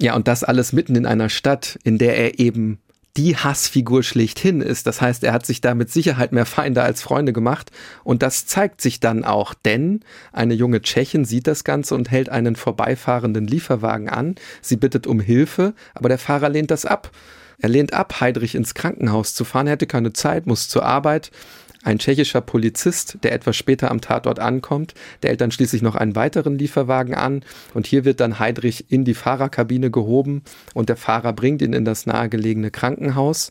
Ja, und das alles mitten in einer Stadt, in der er eben die Hassfigur schlechthin ist. Das heißt, er hat sich da mit Sicherheit mehr Feinde als Freunde gemacht. Und das zeigt sich dann auch, denn eine junge Tschechin sieht das Ganze und hält einen vorbeifahrenden Lieferwagen an. Sie bittet um Hilfe, aber der Fahrer lehnt das ab. Er lehnt ab, Heidrich ins Krankenhaus zu fahren. Er hätte keine Zeit, muss zur Arbeit. Ein tschechischer Polizist, der etwas später am Tatort ankommt, der hält dann schließlich noch einen weiteren Lieferwagen an und hier wird dann Heidrich in die Fahrerkabine gehoben und der Fahrer bringt ihn in das nahegelegene Krankenhaus.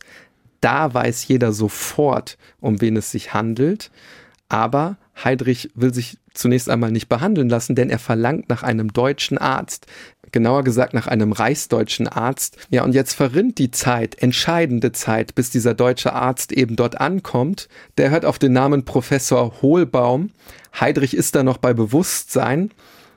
Da weiß jeder sofort, um wen es sich handelt. Aber Heidrich will sich zunächst einmal nicht behandeln lassen, denn er verlangt nach einem deutschen Arzt. Genauer gesagt nach einem reichsdeutschen Arzt. Ja, und jetzt verrinnt die Zeit, entscheidende Zeit, bis dieser deutsche Arzt eben dort ankommt. Der hört auf den Namen Professor Hohlbaum. Heidrich ist da noch bei Bewusstsein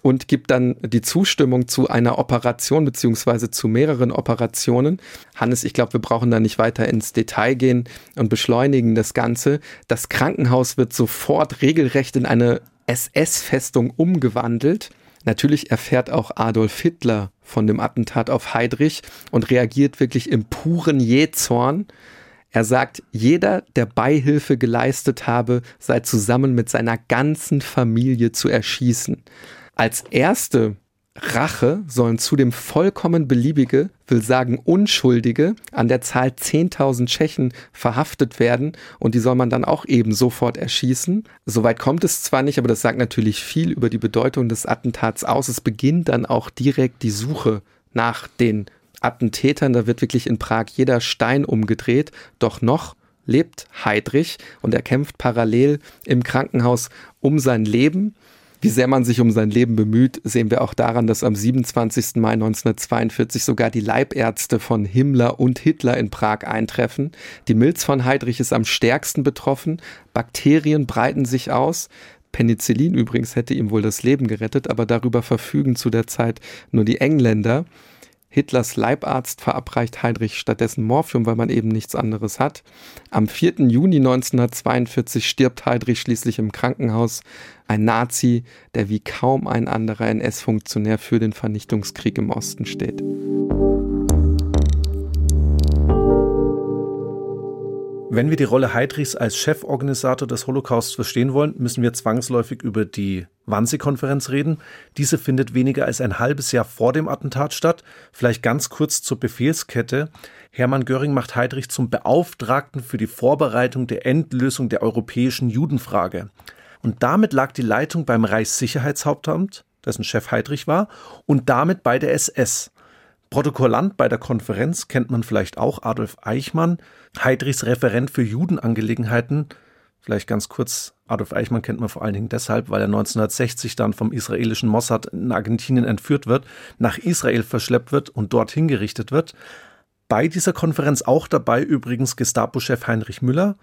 und gibt dann die Zustimmung zu einer Operation beziehungsweise zu mehreren Operationen. Hannes, ich glaube, wir brauchen da nicht weiter ins Detail gehen und beschleunigen das Ganze. Das Krankenhaus wird sofort regelrecht in eine SS-Festung umgewandelt. Natürlich erfährt auch Adolf Hitler von dem Attentat auf Heydrich und reagiert wirklich im puren Jähzorn. Er sagt, jeder, der Beihilfe geleistet habe, sei zusammen mit seiner ganzen Familie zu erschießen. Als erste Rache sollen zudem vollkommen beliebige, will sagen Unschuldige, an der Zahl 10.000 Tschechen verhaftet werden und die soll man dann auch eben sofort erschießen. Soweit kommt es zwar nicht, aber das sagt natürlich viel über die Bedeutung des Attentats aus. Es beginnt dann auch direkt die Suche nach den Attentätern. Da wird wirklich in Prag jeder Stein umgedreht. Doch noch lebt Heidrich und er kämpft parallel im Krankenhaus um sein Leben. Wie sehr man sich um sein Leben bemüht, sehen wir auch daran, dass am 27. Mai 1942 sogar die Leibärzte von Himmler und Hitler in Prag eintreffen. Die Milz von Heydrich ist am stärksten betroffen. Bakterien breiten sich aus. Penicillin übrigens hätte ihm wohl das Leben gerettet, aber darüber verfügen zu der Zeit nur die Engländer. Hitlers Leibarzt verabreicht Heinrich stattdessen Morphium, weil man eben nichts anderes hat. Am 4. Juni 1942 stirbt Heydrich schließlich im Krankenhaus. Ein Nazi, der wie kaum ein anderer NS-Funktionär für den Vernichtungskrieg im Osten steht. Wenn wir die Rolle Heydrichs als Cheforganisator des Holocaust verstehen wollen, müssen wir zwangsläufig über die Wannsee-Konferenz reden. Diese findet weniger als ein halbes Jahr vor dem Attentat statt. Vielleicht ganz kurz zur Befehlskette. Hermann Göring macht Heydrich zum Beauftragten für die Vorbereitung der Endlösung der europäischen Judenfrage. Und damit lag die Leitung beim Reichssicherheitshauptamt, dessen Chef Heydrich war, und damit bei der SS. Protokollant bei der Konferenz kennt man vielleicht auch Adolf Eichmann, Heydrichs Referent für Judenangelegenheiten. Vielleicht ganz kurz, Adolf Eichmann kennt man vor allen Dingen deshalb, weil er 1960 dann vom israelischen Mossad in Argentinien entführt wird, nach Israel verschleppt wird und dort hingerichtet wird. Bei dieser Konferenz auch dabei übrigens Gestapo-Chef Heinrich Müller,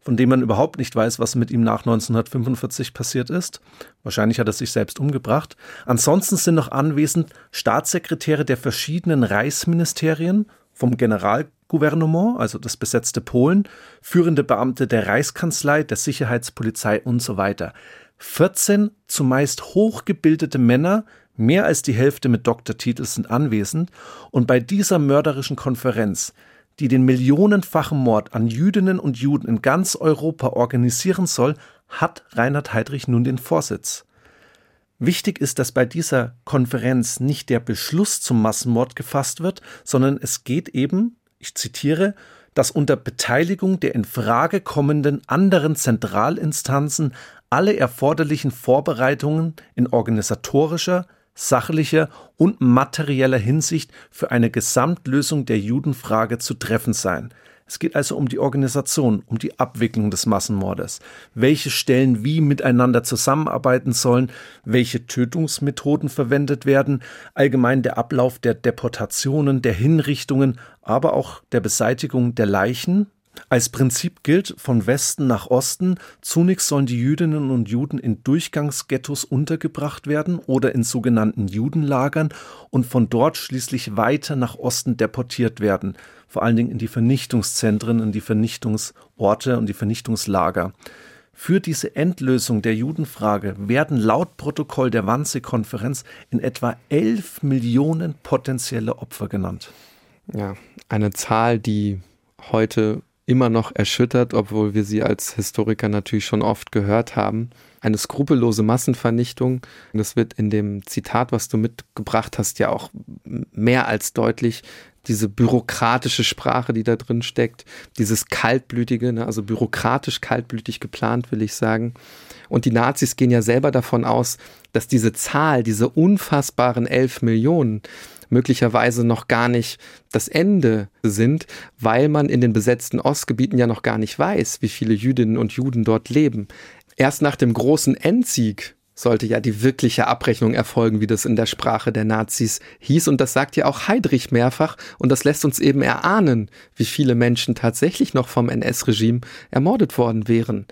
von dem man überhaupt nicht weiß, was mit ihm nach 1945 passiert ist. Wahrscheinlich hat er sich selbst umgebracht. Ansonsten sind noch anwesend Staatssekretäre der verschiedenen Reichsministerien, vom Generalgouvernement, also das besetzte Polen, führende Beamte der Reichskanzlei, der Sicherheitspolizei und so weiter. 14 zumeist hochgebildete Männer, mehr als die Hälfte mit Doktortitel sind anwesend und bei dieser mörderischen Konferenz die den millionenfachen Mord an Jüdinnen und Juden in ganz Europa organisieren soll, hat Reinhard Heydrich nun den Vorsitz. Wichtig ist, dass bei dieser Konferenz nicht der Beschluss zum Massenmord gefasst wird, sondern es geht eben, ich zitiere, dass unter Beteiligung der in Frage kommenden anderen Zentralinstanzen alle erforderlichen Vorbereitungen in organisatorischer, sachlicher und materieller Hinsicht für eine Gesamtlösung der Judenfrage zu treffen sein. Es geht also um die Organisation, um die Abwicklung des Massenmordes, welche Stellen wie miteinander zusammenarbeiten sollen, welche Tötungsmethoden verwendet werden, allgemein der Ablauf der Deportationen, der Hinrichtungen, aber auch der Beseitigung der Leichen, als Prinzip gilt von Westen nach Osten, zunächst sollen die Jüdinnen und Juden in Durchgangsghettos untergebracht werden oder in sogenannten Judenlagern und von dort schließlich weiter nach Osten deportiert werden, vor allen Dingen in die Vernichtungszentren, in die Vernichtungsorte und die Vernichtungslager. Für diese Endlösung der Judenfrage werden laut Protokoll der Wannsee-Konferenz in etwa 11 Millionen potenzielle Opfer genannt. Ja, eine Zahl, die heute immer noch erschüttert, obwohl wir sie als Historiker natürlich schon oft gehört haben. Eine skrupellose Massenvernichtung. Das wird in dem Zitat, was du mitgebracht hast, ja auch mehr als deutlich. diese bürokratische Sprache, die da drin steckt, dieses kaltblütige, ne, also bürokratisch kaltblütig geplant, will ich sagen. Und die Nazis gehen ja selber davon aus, dass diese Zahl, diese unfassbaren elf Millionen, möglicherweise noch gar nicht das Ende sind, weil man in den besetzten Ostgebieten ja noch gar nicht weiß, wie viele Jüdinnen und Juden dort leben. Erst nach dem großen Endsieg sollte ja die wirkliche Abrechnung erfolgen, wie das in der Sprache der Nazis hieß. Und das sagt ja auch Heydrich mehrfach. Und das lässt uns eben erahnen, wie viele Menschen tatsächlich noch vom NS-Regime ermordet worden wären.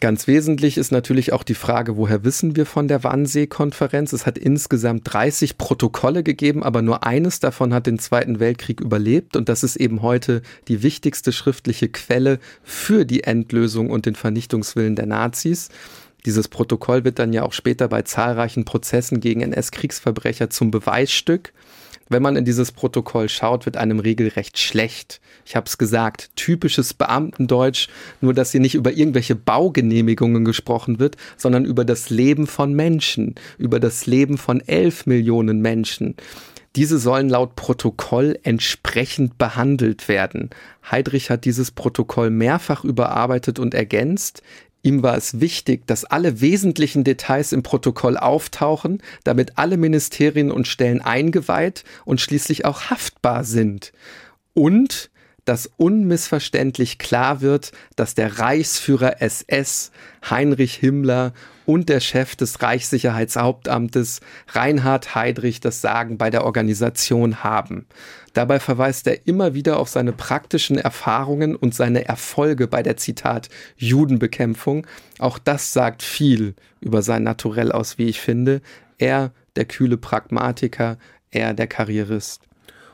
Ganz wesentlich ist natürlich auch die Frage, woher wissen wir von der Wannsee-Konferenz? Es hat insgesamt 30 Protokolle gegeben, aber nur eines davon hat den Zweiten Weltkrieg überlebt und das ist eben heute die wichtigste schriftliche Quelle für die Endlösung und den Vernichtungswillen der Nazis. Dieses Protokoll wird dann ja auch später bei zahlreichen Prozessen gegen NS-Kriegsverbrecher zum Beweisstück. Wenn man in dieses Protokoll schaut, wird einem regelrecht schlecht. Ich habe es gesagt, typisches Beamtendeutsch, nur dass hier nicht über irgendwelche Baugenehmigungen gesprochen wird, sondern über das Leben von Menschen, über das Leben von elf Millionen Menschen. Diese sollen laut Protokoll entsprechend behandelt werden. Heidrich hat dieses Protokoll mehrfach überarbeitet und ergänzt. Ihm war es wichtig, dass alle wesentlichen Details im Protokoll auftauchen, damit alle Ministerien und Stellen eingeweiht und schließlich auch haftbar sind. Und dass unmissverständlich klar wird, dass der Reichsführer SS Heinrich Himmler und der Chef des Reichssicherheitshauptamtes Reinhard Heydrich das Sagen bei der Organisation haben. Dabei verweist er immer wieder auf seine praktischen Erfahrungen und seine Erfolge bei der Zitat Judenbekämpfung. Auch das sagt viel über sein Naturell aus, wie ich finde. Er, der kühle Pragmatiker, er, der Karrierist.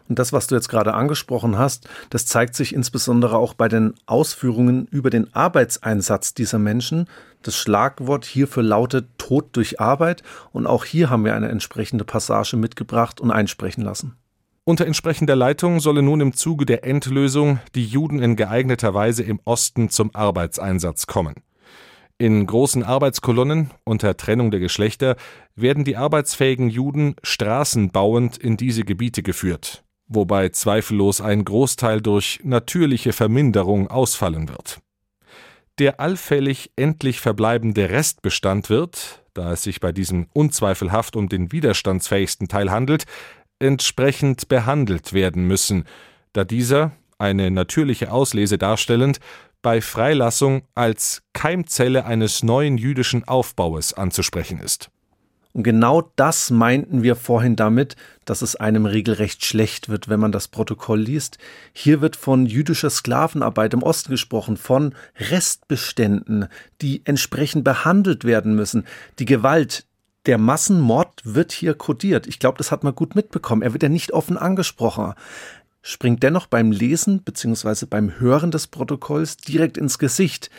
Und das, was du jetzt gerade angesprochen hast, das zeigt sich insbesondere auch bei den Ausführungen über den Arbeitseinsatz dieser Menschen. Das Schlagwort hierfür lautet Tod durch Arbeit. Und auch hier haben wir eine entsprechende Passage mitgebracht und einsprechen lassen. Unter entsprechender Leitung solle nun im Zuge der Endlösung die Juden in geeigneter Weise im Osten zum Arbeitseinsatz kommen. In großen Arbeitskolonnen unter Trennung der Geschlechter werden die arbeitsfähigen Juden straßenbauend in diese Gebiete geführt, wobei zweifellos ein Großteil durch natürliche Verminderung ausfallen wird. Der allfällig endlich verbleibende Restbestand wird, da es sich bei diesem unzweifelhaft um den widerstandsfähigsten Teil handelt, entsprechend behandelt werden müssen, da dieser, eine natürliche Auslese darstellend, bei Freilassung als Keimzelle eines neuen jüdischen Aufbaues anzusprechen ist. Und genau das meinten wir vorhin damit, dass es einem regelrecht schlecht wird, wenn man das Protokoll liest. Hier wird von jüdischer Sklavenarbeit im Osten gesprochen, von Restbeständen, die entsprechend behandelt werden müssen. Die Gewalt, der Massenmord wird hier kodiert. Ich glaube, das hat man gut mitbekommen. Er wird ja nicht offen angesprochen. Springt dennoch beim Lesen bzw. beim Hören des Protokolls direkt ins Gesicht.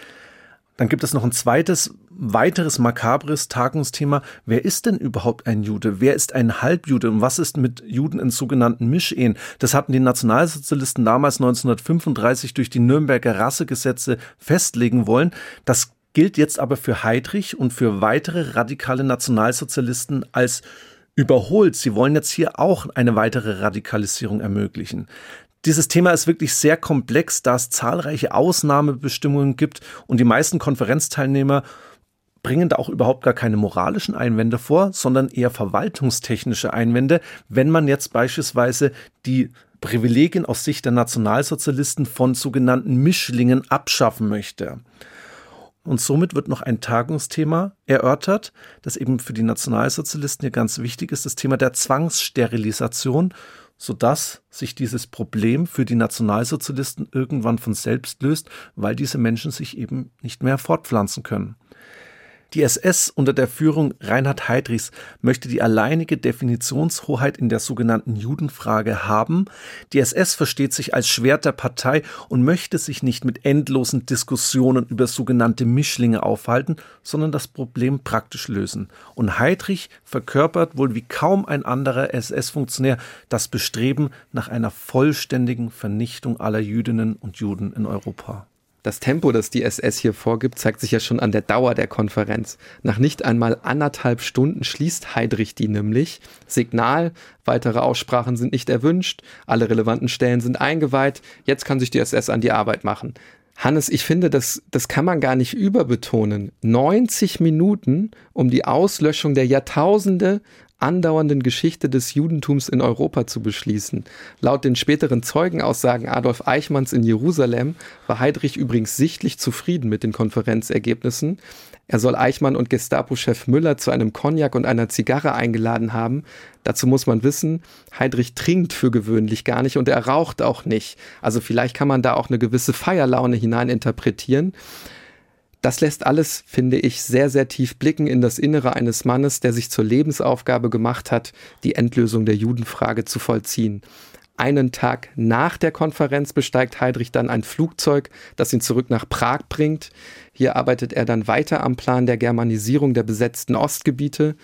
Dann gibt es noch ein zweites, weiteres makabres Tagungsthema. Wer ist denn überhaupt ein Jude? Wer ist ein Halbjude? Und was ist mit Juden in sogenannten Mischehen? Das hatten die Nationalsozialisten damals 1935 durch die Nürnberger Rassegesetze festlegen wollen. Das gilt jetzt aber für Heydrich und für weitere radikale Nationalsozialisten als überholt. Sie wollen jetzt hier auch eine weitere Radikalisierung ermöglichen. Dieses Thema ist wirklich sehr komplex, da es zahlreiche Ausnahmebestimmungen gibt und die meisten Konferenzteilnehmer bringen da auch überhaupt gar keine moralischen Einwände vor, sondern eher verwaltungstechnische Einwände, wenn man jetzt beispielsweise die Privilegien aus Sicht der Nationalsozialisten von sogenannten Mischlingen abschaffen möchte. Und somit wird noch ein Tagungsthema erörtert, das eben für die Nationalsozialisten hier ganz wichtig ist, das Thema der Zwangssterilisation, sodass sich dieses Problem für die Nationalsozialisten irgendwann von selbst löst, weil diese Menschen sich eben nicht mehr fortpflanzen können. Die SS unter der Führung Reinhard Heydrichs möchte die alleinige Definitionshoheit in der sogenannten Judenfrage haben. Die SS versteht sich als Schwert der Partei und möchte sich nicht mit endlosen Diskussionen über sogenannte Mischlinge aufhalten, sondern das Problem praktisch lösen. Und Heydrich verkörpert wohl wie kaum ein anderer SS-Funktionär das Bestreben nach einer vollständigen Vernichtung aller Jüdinnen und Juden in Europa. Das Tempo, das die SS hier vorgibt, zeigt sich ja schon an der Dauer der Konferenz. Nach nicht einmal anderthalb Stunden schließt Heydrich die nämlich. Signal, weitere Aussprachen sind nicht erwünscht, alle relevanten Stellen sind eingeweiht, jetzt kann sich die SS an die Arbeit machen. Hannes, ich finde, das, das kann man gar nicht überbetonen. 90 Minuten, um die Auslöschung der Jahrtausende andauernden Geschichte des Judentums in Europa zu beschließen. Laut den späteren Zeugenaussagen Adolf Eichmanns in Jerusalem war Heydrich übrigens sichtlich zufrieden mit den Konferenzergebnissen. Er soll Eichmann und Gestapo-Chef Müller zu einem Cognac und einer Zigarre eingeladen haben. Dazu muss man wissen, Heydrich trinkt für gewöhnlich gar nicht und er raucht auch nicht. Also vielleicht kann man da auch eine gewisse Feierlaune hineininterpretieren. Das lässt alles, finde ich, sehr, sehr tief blicken in das Innere eines Mannes, der sich zur Lebensaufgabe gemacht hat, die Endlösung der Judenfrage zu vollziehen. Einen Tag nach der Konferenz besteigt Heydrich dann ein Flugzeug, das ihn zurück nach Prag bringt. Hier arbeitet er dann weiter am Plan der Germanisierung der besetzten Ostgebiete.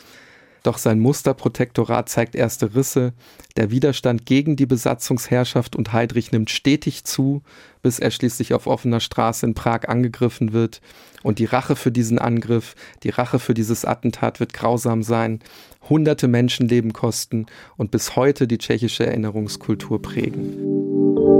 Doch sein Musterprotektorat zeigt erste Risse. Der Widerstand gegen die Besatzungsherrschaft und Heydrich nimmt stetig zu, bis er schließlich auf offener Straße in Prag angegriffen wird. Und die Rache für diesen Angriff, die Rache für dieses Attentat wird grausam sein, hunderte Menschenleben kosten und bis heute die tschechische Erinnerungskultur prägen.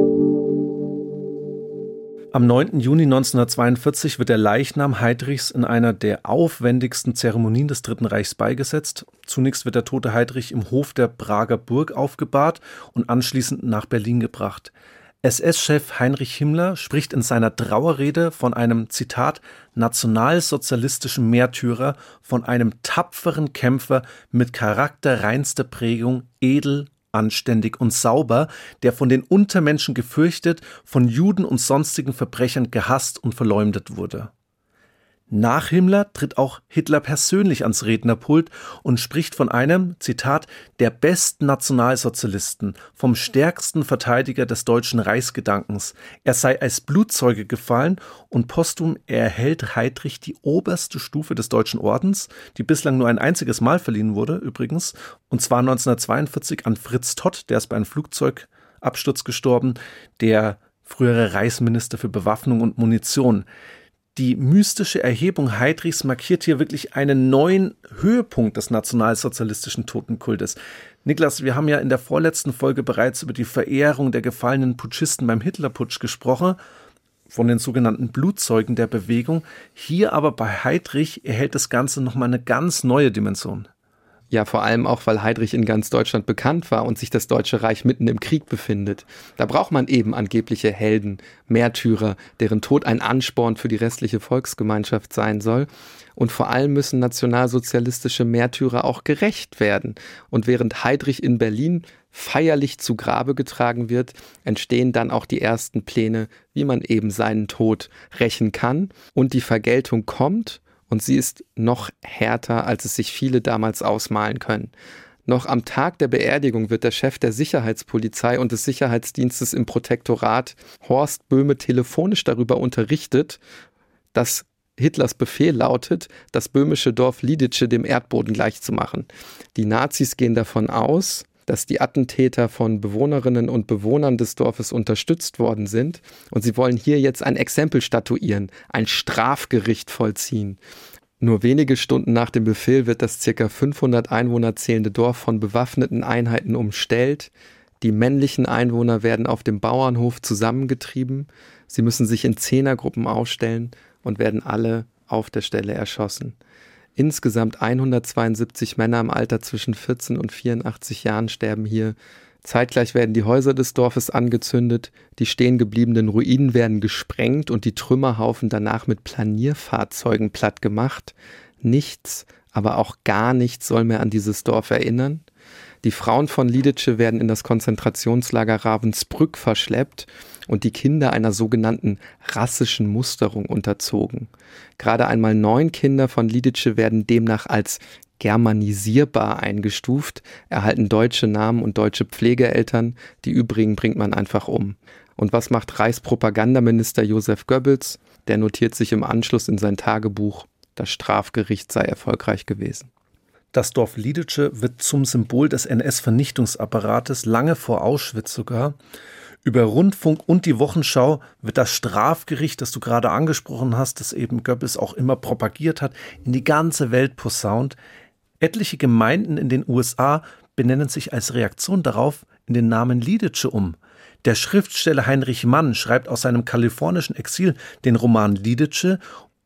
Am 9. Juni 1942 wird der Leichnam Heydrichs in einer der aufwendigsten Zeremonien des Dritten Reichs beigesetzt. Zunächst wird der tote Heydrich im Hof der Prager Burg aufgebahrt und anschließend nach Berlin gebracht. SS-Chef Heinrich Himmler spricht in seiner Trauerrede von einem Zitat nationalsozialistischen Märtyrer, von einem tapferen Kämpfer mit Charakter reinster Prägung, edel, anständig und sauber, der von den Untermenschen gefürchtet, von Juden und sonstigen Verbrechern gehasst und verleumdet wurde. Nach Himmler tritt auch Hitler persönlich ans Rednerpult und spricht von einem, Zitat, der besten Nationalsozialisten, vom stärksten Verteidiger des deutschen Reichsgedankens. Er sei als Blutzeuge gefallen und postum erhält Heydrich die oberste Stufe des Deutschen Ordens, die bislang nur ein einziges Mal verliehen wurde, übrigens, und zwar 1942 an Fritz Todt, der ist bei einem Flugzeugabsturz gestorben, der frühere Reichsminister für Bewaffnung und Munition. Die mystische Erhebung Heydrichs markiert hier wirklich einen neuen Höhepunkt des nationalsozialistischen Totenkultes. Niklas, wir haben ja in der vorletzten Folge bereits über die Verehrung der gefallenen Putschisten beim Hitlerputsch gesprochen, von den sogenannten Blutzeugen der Bewegung. Hier aber bei Heydrich erhält das Ganze nochmal eine ganz neue Dimension. Ja, vor allem auch, weil Heydrich in ganz Deutschland bekannt war und sich das Deutsche Reich mitten im Krieg befindet. Da braucht man eben angebliche Helden, Märtyrer, deren Tod ein Ansporn für die restliche Volksgemeinschaft sein soll. Und vor allem müssen nationalsozialistische Märtyrer auch gerecht werden. Und während Heydrich in Berlin feierlich zu Grabe getragen wird, entstehen dann auch die ersten Pläne, wie man eben seinen Tod rächen kann. Und die Vergeltung kommt und sie ist noch härter, als es sich viele damals ausmalen können. Noch am Tag der Beerdigung wird der Chef der Sicherheitspolizei und des Sicherheitsdienstes im Protektorat Horst Böhme telefonisch darüber unterrichtet, dass Hitlers Befehl lautet, das böhmische Dorf Lidice dem Erdboden gleichzumachen. Die Nazis gehen davon aus, dass die Attentäter von Bewohnerinnen und Bewohnern des Dorfes unterstützt worden sind und sie wollen hier jetzt ein Exempel statuieren, ein Strafgericht vollziehen. Nur wenige Stunden nach dem Befehl wird das ca. 500 Einwohner zählende Dorf von bewaffneten Einheiten umstellt. Die männlichen Einwohner werden auf dem Bauernhof zusammengetrieben. Sie müssen sich in Zehnergruppen aufstellen und werden alle auf der Stelle erschossen. Insgesamt 172 Männer im Alter zwischen 14 und 84 Jahren sterben hier. Zeitgleich werden die Häuser des Dorfes angezündet, die stehen gebliebenen Ruinen werden gesprengt und die Trümmerhaufen danach mit Planierfahrzeugen plattgemacht. Nichts, aber auch gar nichts soll mehr an dieses Dorf erinnern. Die Frauen von Lidice werden in das Konzentrationslager Ravensbrück verschleppt und die Kinder einer sogenannten rassischen Musterung unterzogen. Gerade einmal neun Kinder von Lidice werden demnach als germanisierbar eingestuft, erhalten deutsche Namen und deutsche Pflegeeltern, die übrigen bringt man einfach um. Und was macht Reichspropagandaminister Josef Goebbels? Der notiert sich im Anschluss in sein Tagebuch, das Strafgericht sei erfolgreich gewesen. Das Dorf Lidice wird zum Symbol des NS-Vernichtungsapparates, lange vor Auschwitz sogar. Über Rundfunk und die Wochenschau wird das Strafgericht, das du gerade angesprochen hast, das eben Goebbels auch immer propagiert hat, in die ganze Welt posaunt. Etliche Gemeinden in den USA benennen sich als Reaktion darauf in den Namen Liedice um. Der Schriftsteller Heinrich Mann schreibt aus seinem kalifornischen Exil den Roman Liedice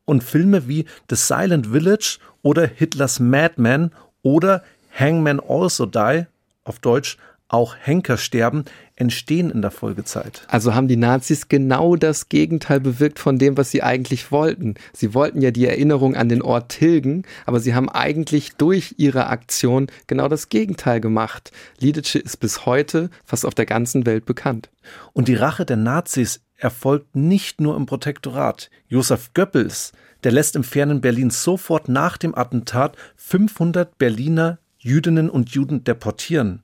und Filme wie The Silent Village oder Hitlers Madman oder Hangman Also Die auf Deutsch auch Henker sterben, entstehen in der Folgezeit. Also haben die Nazis genau das Gegenteil bewirkt von dem, was sie eigentlich wollten. Sie wollten ja die Erinnerung an den Ort tilgen, aber sie haben eigentlich durch ihre Aktion genau das Gegenteil gemacht. Lidice ist bis heute fast auf der ganzen Welt bekannt. Und die Rache der Nazis erfolgt nicht nur im Protektorat. Josef Goebbels, der lässt im fernen Berlin sofort nach dem Attentat 500 Berliner Jüdinnen und Juden deportieren.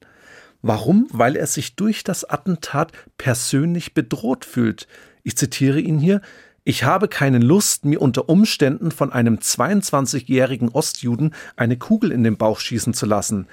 Warum? Weil er sich durch das Attentat persönlich bedroht fühlt. Ich zitiere ihn hier. Ich habe keine Lust, mir unter Umständen von einem 22-jährigen Ostjuden eine Kugel in den Bauch schießen zu lassen.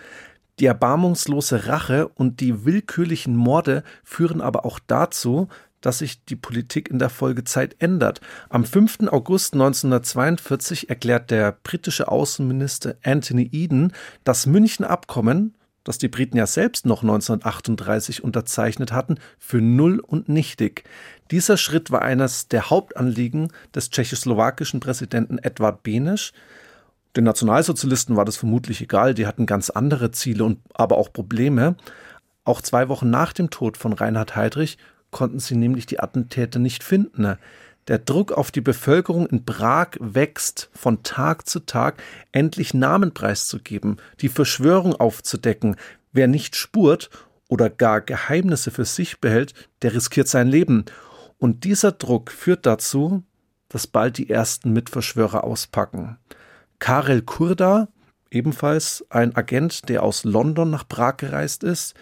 Die erbarmungslose Rache und die willkürlichen Morde führen aber auch dazu, dass sich die Politik in der Folgezeit ändert. Am 5. August 1942 erklärt der britische Außenminister Anthony Eden das München Abkommen, das die Briten ja selbst noch 1938 unterzeichnet hatten, für null und nichtig. Dieser Schritt war eines der Hauptanliegen des tschechoslowakischen Präsidenten Edward Beneš. Den Nationalsozialisten war das vermutlich egal, die hatten ganz andere Ziele und aber auch Probleme. Auch zwei Wochen nach dem Tod von Reinhard Heydrich konnten sie nämlich die Attentäter nicht finden. Der Druck auf die Bevölkerung in Prag wächst von Tag zu Tag, endlich Namen preiszugeben, die Verschwörung aufzudecken. Wer nicht spurt oder gar Geheimnisse für sich behält, der riskiert sein Leben. Und dieser Druck führt dazu, dass bald die ersten Mitverschwörer auspacken. Karel Kurda, ebenfalls ein Agent, der aus London nach Prag gereist ist,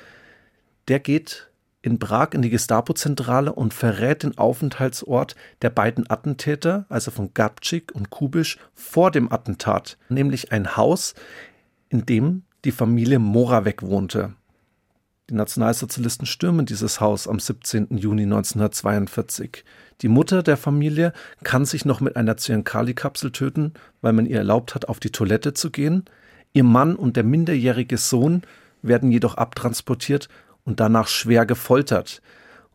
der geht in Prag in die Gestapo-Zentrale und verrät den Aufenthaltsort der beiden Attentäter, also von Gabčík und Kubisch, vor dem Attentat, nämlich ein Haus, in dem die Familie Moravec wohnte. Die Nationalsozialisten stürmen dieses Haus am 17. Juni 1942. Die Mutter der Familie kann sich noch mit einer Zyankali-Kapsel töten, weil man ihr erlaubt hat, auf die Toilette zu gehen. Ihr Mann und der minderjährige Sohn werden jedoch abtransportiert und danach schwer gefoltert.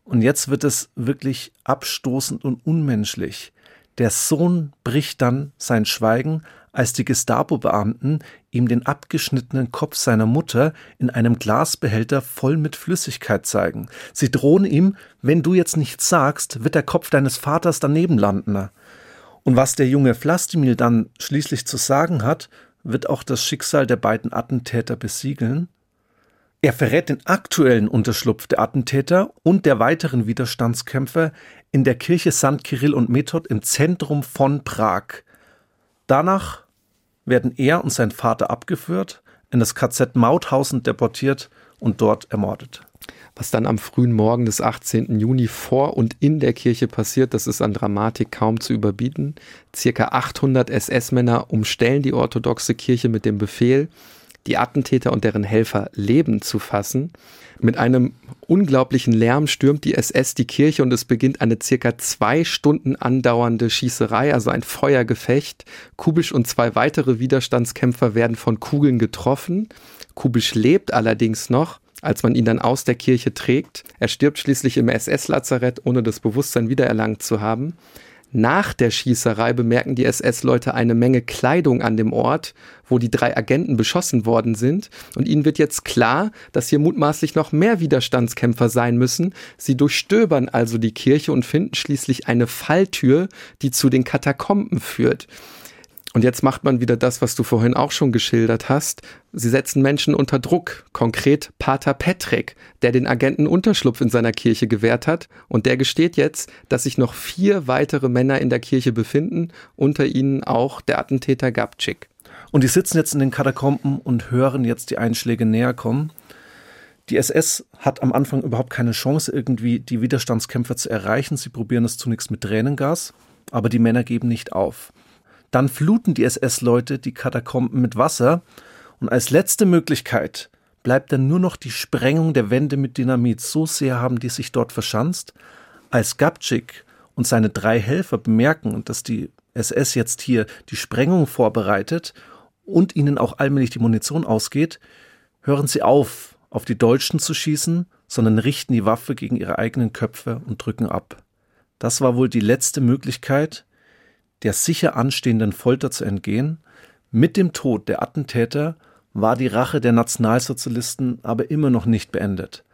Und jetzt wird es wirklich abstoßend und unmenschlich. Der Sohn bricht dann sein Schweigen, als die Gestapo-Beamten ihm den abgeschnittenen Kopf seiner Mutter in einem Glasbehälter voll mit Flüssigkeit zeigen. Sie drohen ihm, wenn du jetzt nichts sagst, wird der Kopf deines Vaters daneben landen. Und was der junge Vlastimil dann schließlich zu sagen hat, wird auch das Schicksal der beiden Attentäter besiegeln. Er verrät den aktuellen Unterschlupf der Attentäter und der weiteren Widerstandskämpfer in der Kirche St. Kirill und Method im Zentrum von Prag. Danach werden er und sein Vater abgeführt, in das KZ Mauthausen deportiert und dort ermordet. Was dann am frühen Morgen des 18. Juni vor und in der Kirche passiert, das ist an Dramatik kaum zu überbieten. Circa 800 SS-Männer umstellen die orthodoxe Kirche mit dem Befehl, die Attentäter und deren Helfer Leben zu fassen. Mit einem unglaublichen Lärm stürmt die SS die Kirche und es beginnt eine circa zwei Stunden andauernde Schießerei, also ein Feuergefecht. Kubisch und zwei weitere Widerstandskämpfer werden von Kugeln getroffen. Kubisch lebt allerdings noch als man ihn dann aus der Kirche trägt. Er stirbt schließlich im SS-Lazarett, ohne das Bewusstsein wiedererlangt zu haben. Nach der Schießerei bemerken die SS-Leute eine Menge Kleidung an dem Ort, wo die drei Agenten beschossen worden sind. Und ihnen wird jetzt klar, dass hier mutmaßlich noch mehr Widerstandskämpfer sein müssen. Sie durchstöbern also die Kirche und finden schließlich eine Falltür, die zu den Katakomben führt. Und jetzt macht man wieder das, was du vorhin auch schon geschildert hast. Sie setzen Menschen unter Druck, konkret Pater Patrick, der den Agenten Unterschlupf in seiner Kirche gewährt hat. Und der gesteht jetzt, dass sich noch vier weitere Männer in der Kirche befinden, unter ihnen auch der Attentäter Gabčík. Und die sitzen jetzt in den Katakomben und hören jetzt die Einschläge näher kommen. Die SS hat am Anfang überhaupt keine Chance, irgendwie die Widerstandskämpfer zu erreichen. Sie probieren es zunächst mit Tränengas, aber die Männer geben nicht auf. Dann fluten die SS-Leute die Katakomben mit Wasser und als letzte Möglichkeit bleibt dann nur noch die Sprengung der Wände mit Dynamit. So sehr haben die sich dort verschanzt. Als Gabczyk und seine drei Helfer bemerken, dass die SS jetzt hier die Sprengung vorbereitet und ihnen auch allmählich die Munition ausgeht, hören sie auf, auf die Deutschen zu schießen, sondern richten die Waffe gegen ihre eigenen Köpfe und drücken ab. Das war wohl die letzte Möglichkeit, der sicher anstehenden Folter zu entgehen. Mit dem Tod der Attentäter war die Rache der Nationalsozialisten aber immer noch nicht beendet.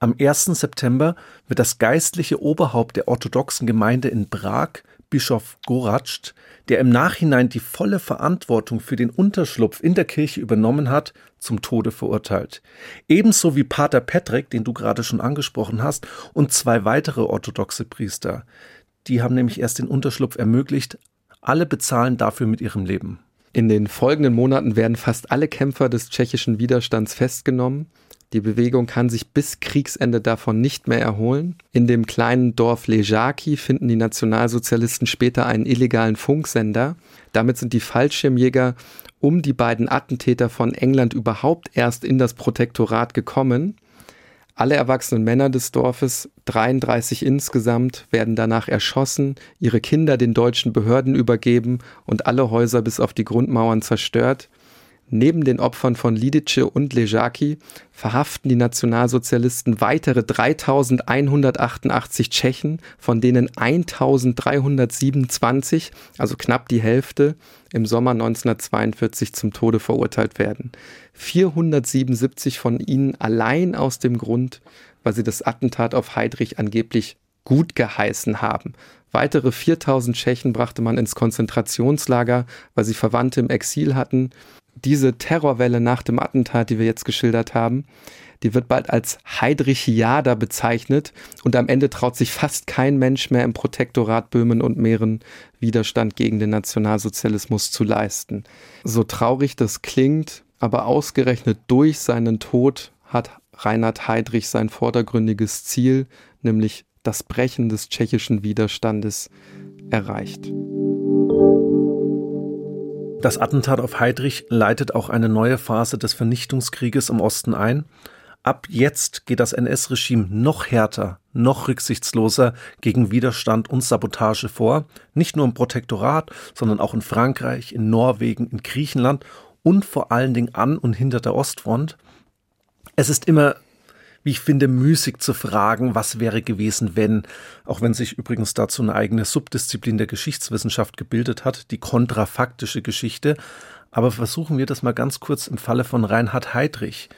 Am 1. September wird das geistliche Oberhaupt der orthodoxen Gemeinde in Prag, Bischof Goratsch, der im Nachhinein die volle Verantwortung für den Unterschlupf in der Kirche übernommen hat, zum Tode verurteilt. Ebenso wie Pater Petrek, den du gerade schon angesprochen hast, und zwei weitere orthodoxe Priester. Die haben nämlich erst den Unterschlupf ermöglicht. Alle bezahlen dafür mit ihrem Leben. In den folgenden Monaten werden fast alle Kämpfer des tschechischen Widerstands festgenommen. Die Bewegung kann sich bis Kriegsende davon nicht mehr erholen. In dem kleinen Dorf Lejaki finden die Nationalsozialisten später einen illegalen Funksender. Damit sind die Fallschirmjäger um die beiden Attentäter von England überhaupt erst in das Protektorat gekommen. Alle erwachsenen Männer des Dorfes, 33 insgesamt, werden danach erschossen, ihre Kinder den deutschen Behörden übergeben und alle Häuser bis auf die Grundmauern zerstört. Neben den Opfern von Lidice und Lejaki verhaften die Nationalsozialisten weitere 3188 Tschechen, von denen 1327, also knapp die Hälfte, im Sommer 1942 zum Tode verurteilt werden. 477 von ihnen allein aus dem Grund, weil sie das Attentat auf Heydrich angeblich gut geheißen haben. Weitere 4000 Tschechen brachte man ins Konzentrationslager, weil sie Verwandte im Exil hatten diese Terrorwelle nach dem Attentat, die wir jetzt geschildert haben, die wird bald als Heidrichiada bezeichnet und am Ende traut sich fast kein Mensch mehr im Protektorat Böhmen und Mähren Widerstand gegen den Nationalsozialismus zu leisten. So traurig das klingt, aber ausgerechnet durch seinen Tod hat Reinhard Heydrich sein vordergründiges Ziel, nämlich das Brechen des tschechischen Widerstandes, erreicht. Das Attentat auf Heydrich leitet auch eine neue Phase des Vernichtungskrieges im Osten ein. Ab jetzt geht das NS-Regime noch härter, noch rücksichtsloser gegen Widerstand und Sabotage vor, nicht nur im Protektorat, sondern auch in Frankreich, in Norwegen, in Griechenland und vor allen Dingen an und hinter der Ostfront. Es ist immer wie ich finde, müßig zu fragen, was wäre gewesen, wenn, auch wenn sich übrigens dazu eine eigene Subdisziplin der Geschichtswissenschaft gebildet hat, die kontrafaktische Geschichte. Aber versuchen wir das mal ganz kurz im Falle von Reinhard Heydrich.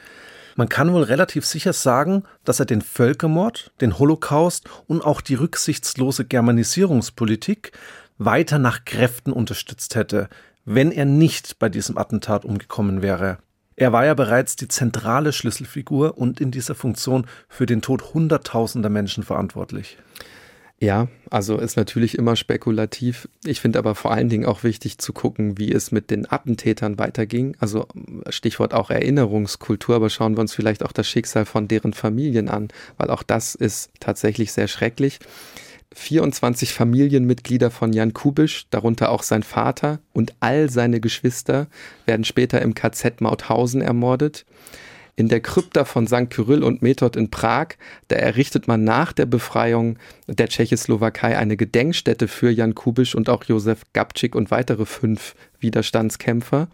Man kann wohl relativ sicher sagen, dass er den Völkermord, den Holocaust und auch die rücksichtslose Germanisierungspolitik weiter nach Kräften unterstützt hätte, wenn er nicht bei diesem Attentat umgekommen wäre. Er war ja bereits die zentrale Schlüsselfigur und in dieser Funktion für den Tod hunderttausender Menschen verantwortlich. Ja, also ist natürlich immer spekulativ. Ich finde aber vor allen Dingen auch wichtig zu gucken, wie es mit den Attentätern weiterging. Also Stichwort auch Erinnerungskultur, aber schauen wir uns vielleicht auch das Schicksal von deren Familien an, weil auch das ist tatsächlich sehr schrecklich. 24 Familienmitglieder von Jan Kubisch, darunter auch sein Vater und all seine Geschwister, werden später im KZ Mauthausen ermordet. In der Krypta von St. Kyrill und Method in Prag, da errichtet man nach der Befreiung der Tschechoslowakei eine Gedenkstätte für Jan Kubisch und auch Josef Gabčík und weitere fünf Widerstandskämpfer.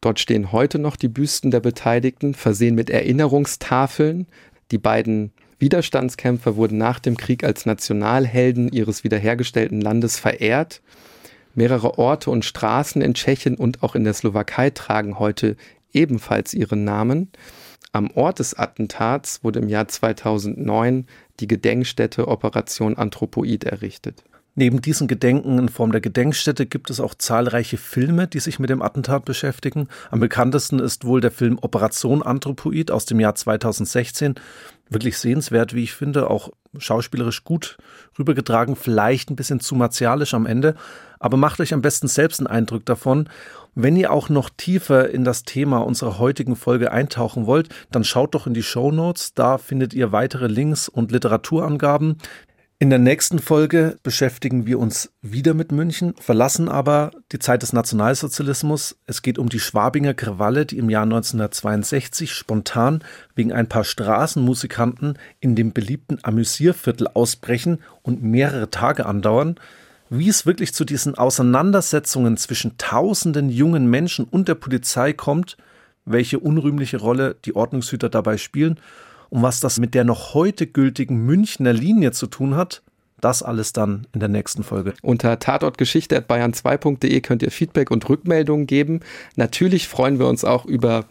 Dort stehen heute noch die Büsten der Beteiligten, versehen mit Erinnerungstafeln. Die beiden Widerstandskämpfer wurden nach dem Krieg als Nationalhelden ihres wiederhergestellten Landes verehrt. Mehrere Orte und Straßen in Tschechien und auch in der Slowakei tragen heute ebenfalls ihren Namen. Am Ort des Attentats wurde im Jahr 2009 die Gedenkstätte Operation Anthropoid errichtet. Neben diesen Gedenken in Form der Gedenkstätte gibt es auch zahlreiche Filme, die sich mit dem Attentat beschäftigen. Am bekanntesten ist wohl der Film Operation Anthropoid aus dem Jahr 2016. Wirklich sehenswert, wie ich finde, auch schauspielerisch gut rübergetragen, vielleicht ein bisschen zu martialisch am Ende, aber macht euch am besten selbst einen Eindruck davon. Wenn ihr auch noch tiefer in das Thema unserer heutigen Folge eintauchen wollt, dann schaut doch in die Show Notes. Da findet ihr weitere Links und Literaturangaben. In der nächsten Folge beschäftigen wir uns wieder mit München, verlassen aber die Zeit des Nationalsozialismus. Es geht um die Schwabinger Krawalle, die im Jahr 1962 spontan wegen ein paar Straßenmusikanten in dem beliebten Amüsierviertel ausbrechen und mehrere Tage andauern. Wie es wirklich zu diesen Auseinandersetzungen zwischen tausenden jungen Menschen und der Polizei kommt, welche unrühmliche Rolle die Ordnungshüter dabei spielen und was das mit der noch heute gültigen Münchner Linie zu tun hat, das alles dann in der nächsten Folge. Unter tatortgeschichte.bayern2.de könnt ihr Feedback und Rückmeldungen geben. Natürlich freuen wir uns auch über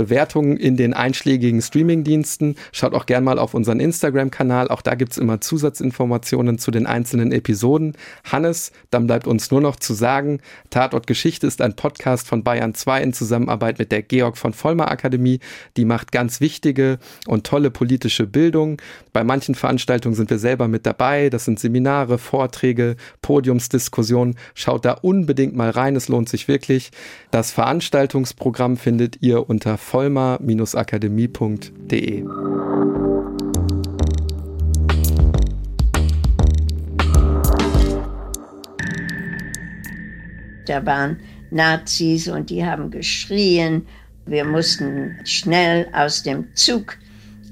Bewertungen in den einschlägigen Streamingdiensten. Schaut auch gern mal auf unseren Instagram-Kanal. Auch da gibt es immer Zusatzinformationen zu den einzelnen Episoden. Hannes, dann bleibt uns nur noch zu sagen, Tatort Geschichte ist ein Podcast von Bayern 2 in Zusammenarbeit mit der Georg von Vollmer Akademie. Die macht ganz wichtige und tolle politische Bildung. Bei manchen Veranstaltungen sind wir selber mit dabei. Das sind Seminare, Vorträge, Podiumsdiskussionen. Schaut da unbedingt mal rein. Es lohnt sich wirklich. Das Veranstaltungsprogramm findet ihr unter vollmer-akademie.de. Da waren Nazis und die haben geschrien. Wir mussten schnell aus dem Zug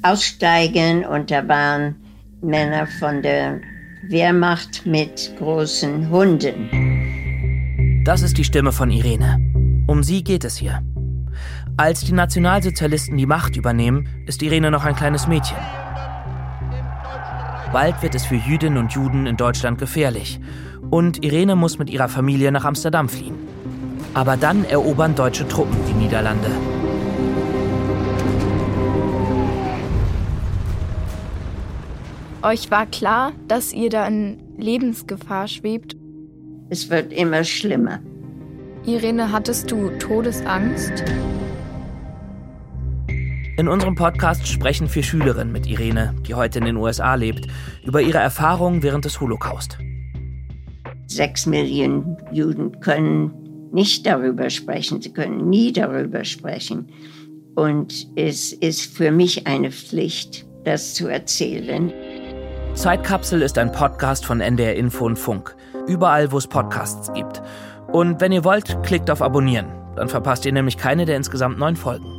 aussteigen und da waren Männer von der Wehrmacht mit großen Hunden. Das ist die Stimme von Irene. Um sie geht es hier. Als die Nationalsozialisten die Macht übernehmen, ist Irene noch ein kleines Mädchen. Bald wird es für Jüdinnen und Juden in Deutschland gefährlich. Und Irene muss mit ihrer Familie nach Amsterdam fliehen. Aber dann erobern deutsche Truppen die Niederlande. Euch war klar, dass ihr da in Lebensgefahr schwebt? Es wird immer schlimmer. Irene, hattest du Todesangst? In unserem Podcast sprechen vier Schülerinnen mit Irene, die heute in den USA lebt, über ihre Erfahrungen während des Holocaust. Sechs Millionen Juden können nicht darüber sprechen, sie können nie darüber sprechen. Und es ist für mich eine Pflicht, das zu erzählen. Zeitkapsel ist ein Podcast von NDR Info und Funk. Überall, wo es Podcasts gibt. Und wenn ihr wollt, klickt auf Abonnieren. Dann verpasst ihr nämlich keine der insgesamt neun Folgen.